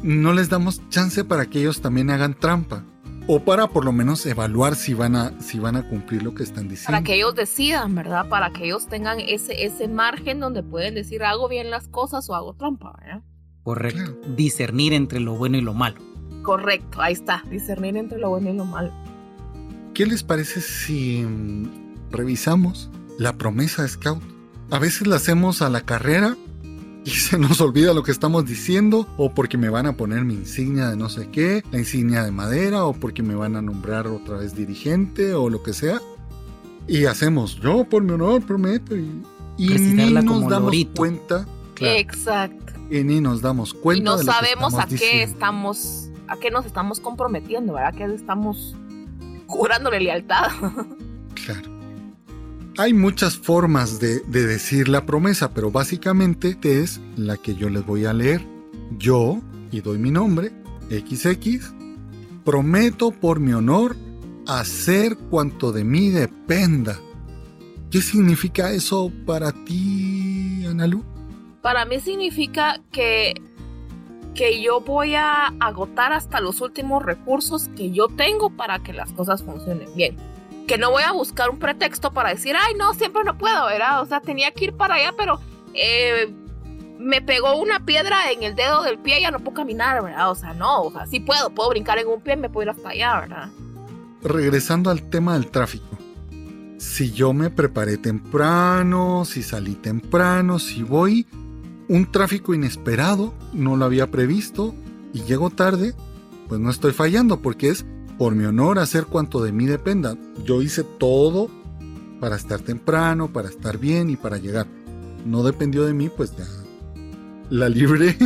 no les damos chance para que ellos también hagan trampa o para por lo menos evaluar si van a si van a cumplir lo que están diciendo. Para que ellos decidan, ¿verdad? Para que ellos tengan ese ese margen donde pueden decir hago bien las cosas o hago trampa, ¿verdad? Correcto. Discernir entre lo bueno y lo malo. Correcto, ahí está, discernir entre lo bueno y lo malo. ¿Qué les parece si mm, revisamos la promesa de Scout? A veces la hacemos a la carrera *laughs* y se nos olvida lo que estamos diciendo, o porque me van a poner mi insignia de no sé qué, la insignia de madera, o porque me van a nombrar otra vez dirigente, o lo que sea. Y hacemos, yo por mi honor prometo, y, ni nos damos cuenta. Exacto. Y ni nos damos cuenta. Y no sabemos a qué estamos, a qué nos estamos comprometiendo, ¿verdad? A qué estamos jurándole lealtad. *laughs* Claro. Hay muchas formas de, decir la promesa, pero básicamente es la que yo les voy a leer. Yo, y doy mi nombre, XX, prometo por mi honor hacer cuanto de mí dependa. ¿Qué significa eso para ti, Analu? Para mí significa que, que yo voy a agotar hasta los últimos recursos que yo tengo para que las cosas funcionen bien que no voy a buscar un pretexto para decir, ay, no, siempre no puedo, ¿verdad? O sea, tenía que ir para allá, pero eh, me pegó una piedra en el dedo del pie y ya no puedo caminar, ¿verdad? O sea, no, o sea, sí puedo, puedo brincar en un pie y me puedo ir hasta allá, ¿verdad? Regresando al tema del tráfico. Si yo me preparé temprano, si salí temprano, si voy, un tráfico inesperado, no lo había previsto y llego tarde, pues no estoy fallando porque es por mi honor hacer cuanto de mí dependa. Yo hice todo para estar temprano, para estar bien y para llegar. No dependió de mí, pues ya la libré.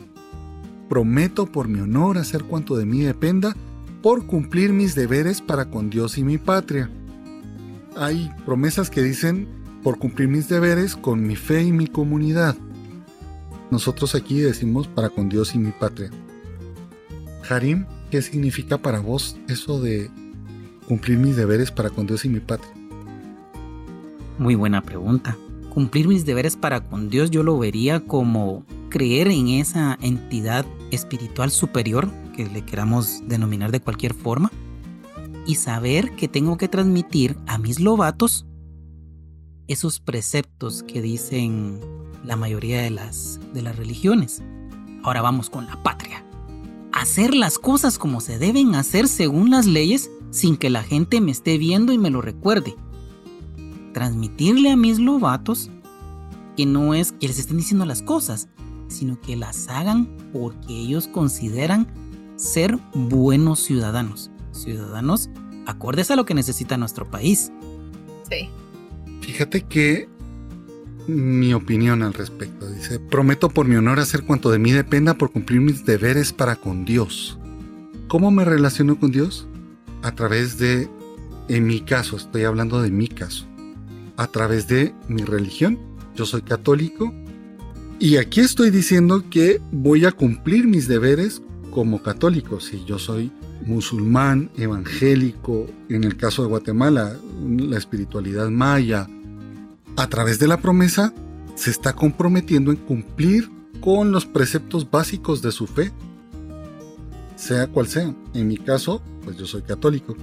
*laughs* Prometo por mi honor hacer cuanto de mí dependa por cumplir mis deberes para con Dios y mi patria. Hay promesas que dicen por cumplir mis deberes con mi fe y mi comunidad. Nosotros aquí decimos para con Dios y mi patria. Harim, ¿qué significa para vos eso de cumplir mis deberes para con Dios y mi patria? Muy buena pregunta. Cumplir mis deberes para con Dios yo lo vería como creer en esa entidad espiritual superior, que le queramos denominar de cualquier forma, y saber que tengo que transmitir a mis lobatos esos preceptos que dicen la mayoría de las, de las religiones. Ahora vamos con la patria. Hacer las cosas como se deben hacer según las leyes sin que la gente me esté viendo y me lo recuerde. Transmitirle a mis lobatos que no es que les estén diciendo las cosas, sino que las hagan porque ellos consideran ser buenos ciudadanos. Ciudadanos acordes a lo que necesita nuestro país. Sí. Fíjate que mi opinión al respecto. Dice, prometo por mi honor hacer cuanto de mí dependa por cumplir mis deberes para con Dios. ¿Cómo me relaciono con Dios? A través de, en mi caso, estoy hablando de mi caso, a través de mi religión. Yo soy católico y aquí estoy diciendo que voy a cumplir mis deberes como católico. Si yo soy musulmán, evangélico, en el caso de Guatemala, la espiritualidad maya, a través de la promesa, se está comprometiendo en cumplir con los preceptos básicos de su fe, sea cual sea. En mi caso, pues yo soy católico.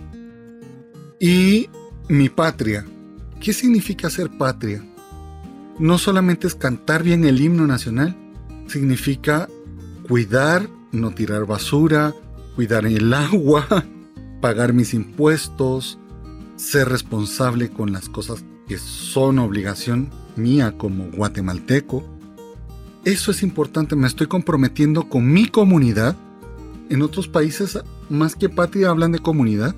Y mi patria. ¿Qué significa ser patria? No solamente es cantar bien el himno nacional, significa cuidar, no tirar basura, cuidar el agua, *laughs* pagar mis impuestos, ser responsable con las cosas que son obligación mía como guatemalteco. Eso es importante, me estoy comprometiendo con mi comunidad. En otros países, más que patria, hablan de comunidad.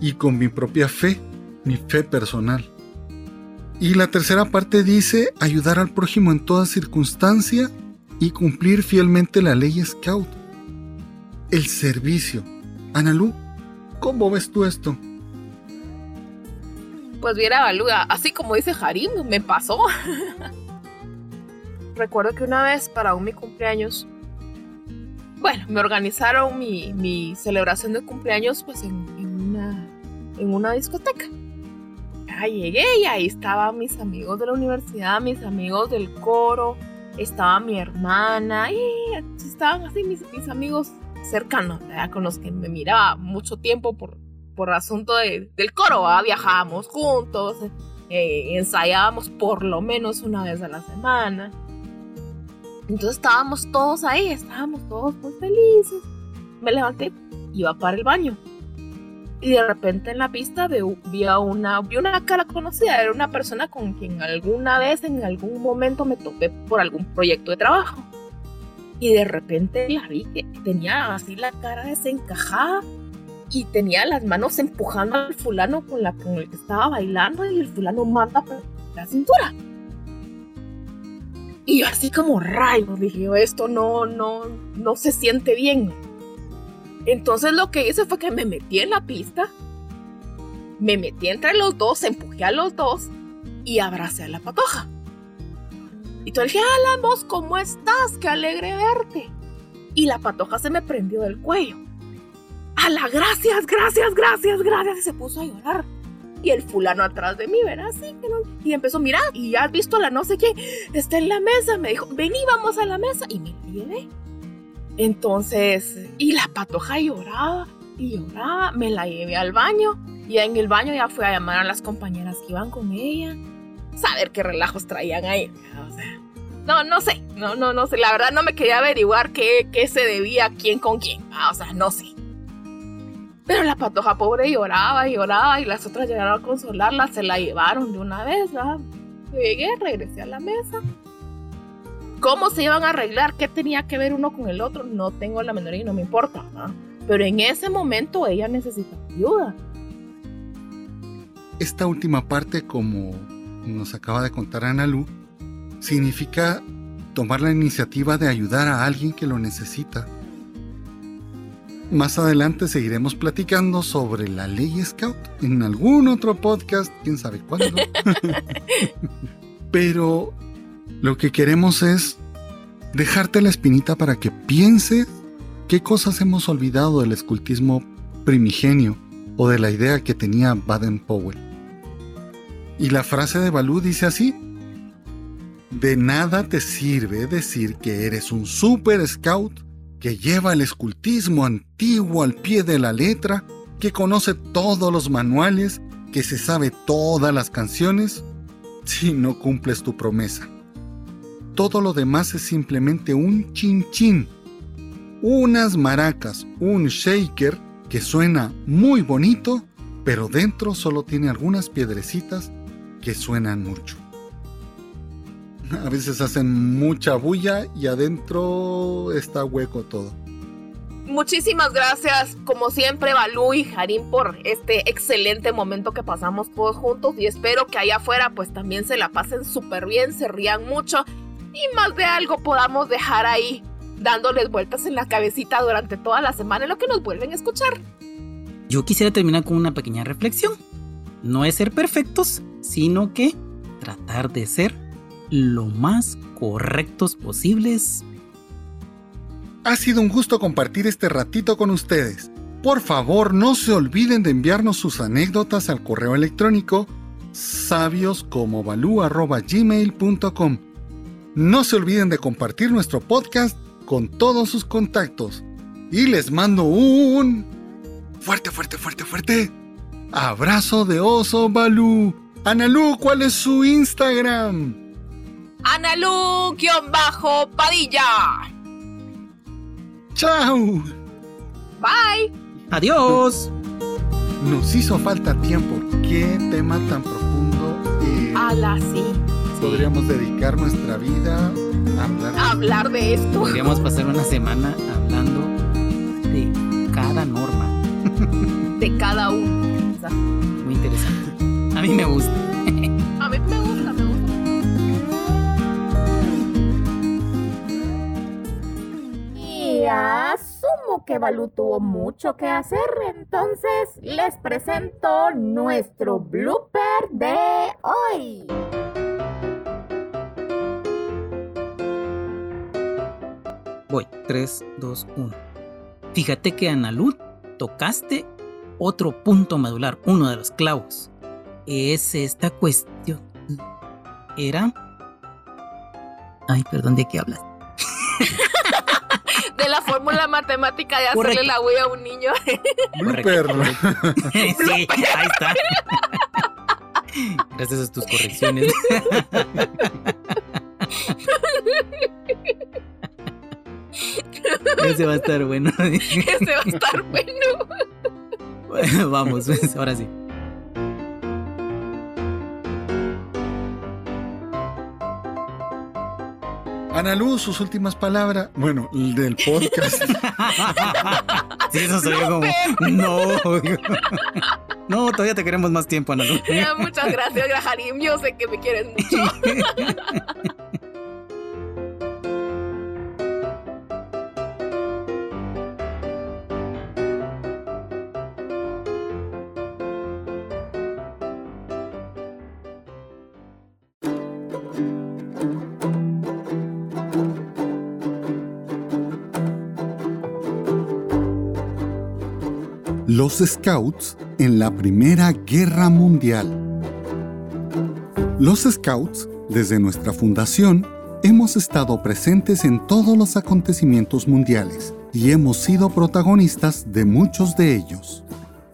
Y con mi propia fe, mi fe personal. Y la tercera parte dice ayudar al prójimo en toda circunstancia y cumplir fielmente la ley Scout. El servicio. Analú, ¿cómo ves tú esto? Pues viera, Baluga, así como dice Harim, me pasó. *laughs* Recuerdo que una vez para un mi cumpleaños, bueno, me organizaron mi, celebración de cumpleaños pues en, una, en una discoteca. Ahí llegué y ahí estaban mis amigos de la universidad, mis amigos del coro, estaba mi hermana y estaban así mis, mis amigos cercanos, con los que me miraba mucho tiempo por, por asunto del coro, viajábamos juntos, eh, ensayábamos por lo menos una vez a la semana. Entonces estábamos todos ahí, estábamos todos muy felices. Me levanté, iba para el baño. Y de repente en la pista vi, a una, vi una cara conocida, era una persona con quien alguna vez, en algún momento me topé por algún proyecto de trabajo. Y de repente la vi que tenía así la cara desencajada y tenía las manos empujando al fulano con, la, con el que estaba bailando y el fulano manda por la cintura. Y yo así como rayos, dije, esto no, no, no se siente bien. Entonces lo que hice fue que me metí en la pista, me metí entre los dos, empujé a los dos y abracé a la patoja. Y tú le dije, hola vos, ¿cómo estás? Qué alegre verte. Y la patoja se me prendió del cuello. ¡Hala, gracias, gracias, gracias, gracias! Y se puso a llorar. Y el fulano atrás de mí, ¿verdad? Así que no. Y empezó, mira, y has visto la no sé qué, está en la mesa. Me dijo, vení, vamos a la mesa. Y me llevé. Entonces, y la patoja lloraba y lloraba. Me la llevé al baño. Y en el baño ya fui a llamar a las compañeras que iban con ella. Saber qué relajos traían ahí. O no, no sé. No, no, no sé. La verdad no me quería averiguar qué, qué se debía quién con quién. Ah, o sea, no sé. Pero la patoja pobre lloraba y lloraba y las otras llegaron a consolarla, se la llevaron de una vez, ¿verdad? Llegué, regresé a la mesa. ¿Cómo se iban a arreglar? ¿Qué tenía que ver uno con el otro? No tengo la menor y no me importa. Pero en ese momento ella necesitaba ayuda. Esta última parte, como nos acaba de contar Ana Lu, significa tomar la iniciativa de ayudar a alguien que lo necesita más adelante seguiremos platicando sobre la ley Scout en algún otro podcast, quién sabe cuándo. *laughs* Pero lo que queremos es dejarte la espinita para que pienses qué cosas hemos olvidado del escultismo primigenio o de la idea que tenía Baden Powell. Y la frase de Balú dice así: De nada te sirve decir que eres un super scout que lleva el escultismo antiguo al pie de la letra, que conoce todos los manuales, que se sabe todas las canciones, si no cumples tu promesa. Todo lo demás es simplemente un chin chin, unas maracas, un shaker que suena muy bonito, pero dentro solo tiene algunas piedrecitas que suenan mucho. *laughs* A veces hacen mucha bulla y adentro está hueco todo. Muchísimas gracias, como siempre, Balú y Harim, por este excelente momento que pasamos todos juntos. Y espero que allá afuera, pues también se la pasen súper bien, se rían mucho y más de algo podamos dejar ahí dándoles vueltas en la cabecita durante toda la semana en lo que nos vuelven a escuchar. Yo quisiera terminar con una pequeña reflexión. No es ser perfectos, sino que tratar de ser lo más correctos posibles. Ha sido un gusto compartir este ratito con ustedes. Por favor, no se olviden de enviarnos sus anécdotas al correo electrónico sabioscomobalú.gmail.com No se olviden de compartir nuestro podcast con todos sus contactos. Y les mando un fuerte, fuerte, fuerte, fuerte abrazo de oso Balú. Analú, ¿cuál es su Instagram? Analu-Padilla. ¡Chao! Bye. Adiós. Nos hizo falta tiempo. Qué tema tan profundo. Eh, Ala, sí. Podríamos dedicar nuestra vida a hablar de, hablar de esto. Podríamos pasar una semana hablando de cada norma. de cada uno. Muy interesante. A mí me gusta. a mí me gusta. Asumo que Balú tuvo mucho que hacer, entonces les presento nuestro blooper de hoy. Voy, 3, 2, 1. Fíjate que Analú tocaste otro punto medular, uno de los clavos. Es esta cuestión. Era... Ay, perdón, ¿de qué hablas? *laughs* de la fórmula matemática de hacerle la huella a un niño. perro. *laughs* sí, ahí está. Gracias a tus correcciones. *laughs* Ese va a estar bueno. Ese va a estar bueno. bueno vamos, ahora sí. Ana Luz, sus últimas palabras. Bueno, del podcast. *laughs* sí, eso soy yo como. No. No, todavía te queremos más tiempo, Ana Luz. Muchas gracias, Grajarim. Yo sé que me quieres mucho. *laughs* Los Scouts en la Primera Guerra Mundial. Los Scouts, desde nuestra fundación, hemos estado presentes en todos los acontecimientos mundiales y hemos sido protagonistas de muchos de ellos.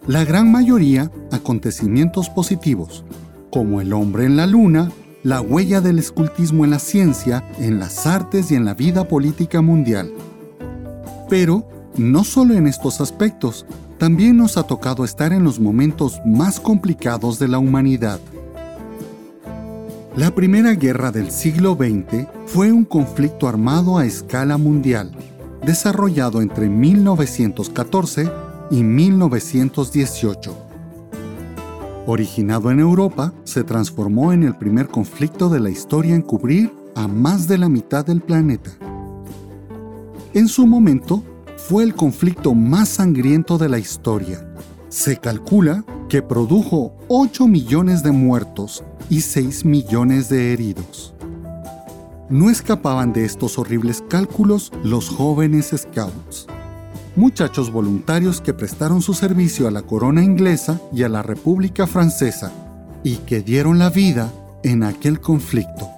La gran mayoría acontecimientos positivos, como el hombre en la luna, la huella del escultismo en la ciencia, en las artes y en la vida política mundial. Pero no solo en estos aspectos, también nos ha tocado estar en los momentos más complicados de la humanidad. La Primera Guerra del siglo XX fue un conflicto armado a escala mundial, desarrollado entre 1914 y 1918. Originado en Europa, se transformó en el primer conflicto de la historia en cubrir a más de la mitad del planeta. En su momento, fue el conflicto más sangriento de la historia. Se calcula que produjo 8 millones de muertos y 6 millones de heridos. No escapaban de estos horribles cálculos los jóvenes scouts, muchachos voluntarios que prestaron su servicio a la corona inglesa y a la República Francesa y que dieron la vida en aquel conflicto.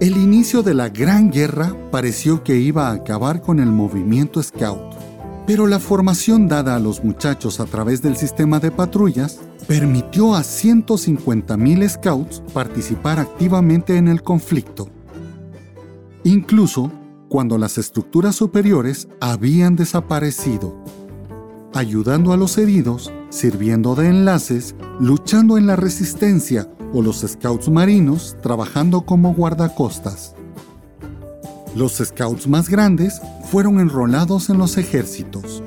El inicio de la Gran Guerra pareció que iba a acabar con el movimiento scout, pero la formación dada a los muchachos a través del sistema de patrullas permitió a 150.000 scouts participar activamente en el conflicto. Incluso cuando las estructuras superiores habían desaparecido, ayudando a los heridos, sirviendo de enlaces, luchando en la resistencia o los scouts marinos trabajando como guardacostas. Los scouts más grandes fueron enrolados en los ejércitos.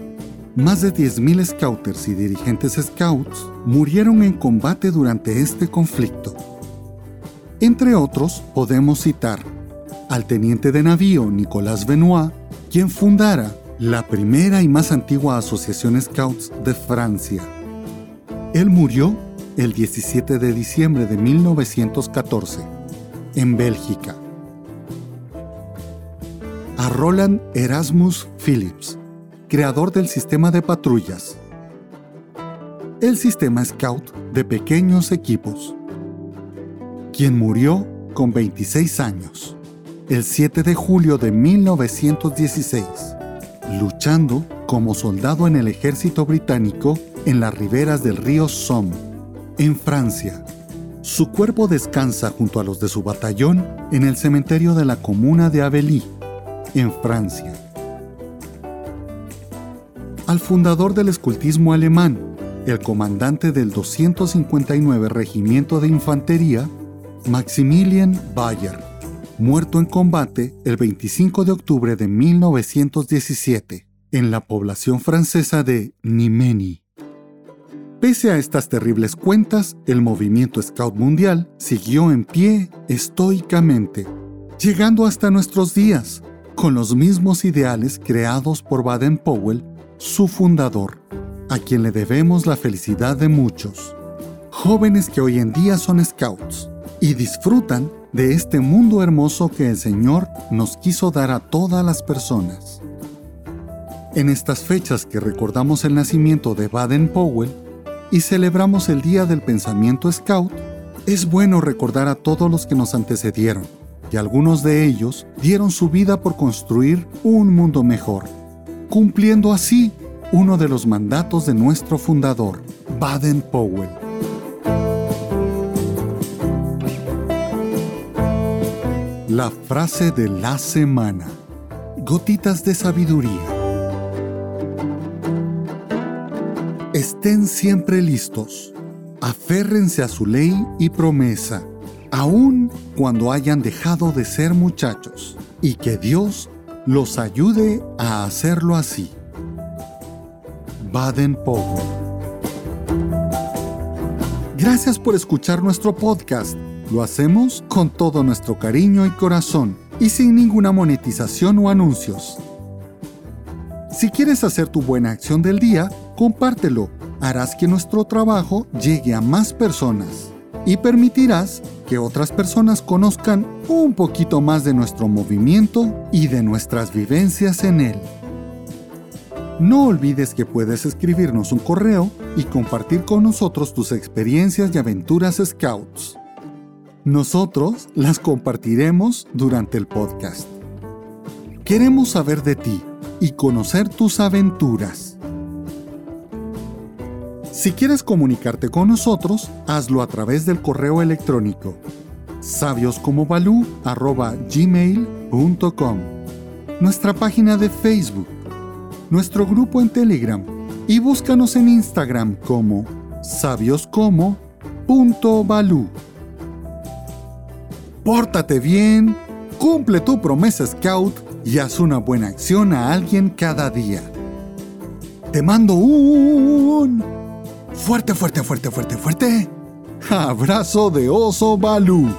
Más de 10.000 scouters y dirigentes scouts murieron en combate durante este conflicto. Entre otros, podemos citar al teniente de navío Nicolas Benoit, quien fundara la primera y más antigua asociación Scouts de Francia. Él murió el 17 de diciembre de 1914, en Bélgica. A Roland Erasmus Phillips, creador del sistema de patrullas. El sistema Scout de pequeños equipos, quien murió con 26 años, el 7 de julio de 1916, luchando como soldado en el ejército británico en las riberas del río Somme en Francia. Su cuerpo descansa junto a los de su batallón en el cementerio de la comuna de Avelí, en Francia. Al fundador del escultismo alemán, el comandante del 259 Regimiento de Infantería, Maximilian Bayer, muerto en combate el 25 de octubre de 1917 en la población francesa de Nimeni. Pese a estas terribles cuentas, el movimiento Scout Mundial siguió en pie estoicamente, llegando hasta nuestros días, con los mismos ideales creados por Baden-Powell, su fundador, a quien le debemos la felicidad de muchos. Jóvenes que hoy en día son Scouts y disfrutan de este mundo hermoso que el Señor nos quiso dar a todas las personas. En estas fechas que recordamos el nacimiento de Baden-Powell, y celebramos el Día del Pensamiento Scout, es bueno recordar a todos los que nos antecedieron, y algunos de ellos dieron su vida por construir un mundo mejor, cumpliendo así uno de los mandatos de nuestro fundador, Baden Powell. La frase de la semana. Gotitas de sabiduría. Estén siempre listos. Aférrense a su ley y promesa, aun cuando hayan dejado de ser muchachos, y que Dios los ayude a hacerlo así. Baden Powell. Gracias por escuchar nuestro podcast. Lo hacemos con todo nuestro cariño y corazón y sin ninguna monetización o anuncios. Si quieres hacer tu buena acción del día, compártelo. Harás que nuestro trabajo llegue a más personas y permitirás que otras personas conozcan un poquito más de nuestro movimiento y de nuestras vivencias en él. No olvides que puedes escribirnos un correo y compartir con nosotros tus experiencias y aventuras Scouts. Nosotros las compartiremos durante el podcast. Queremos saber de ti y conocer tus aventuras. Si quieres comunicarte con nosotros, hazlo a través del correo electrónico sabioscomobalú.gmail.com Nuestra página de Facebook, nuestro grupo en Telegram y búscanos en Instagram como sabioscomo.balú. Pórtate bien, cumple tu promesa Scout y haz una buena acción a alguien cada día. Te mando un Fuerte, fuerte, fuerte, fuerte, fuerte. Abrazo de oso Balú.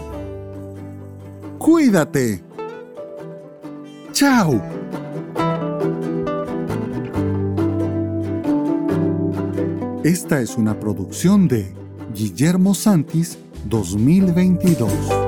Cuídate. Chao. Esta es una producción de Guillermo Santis 2022.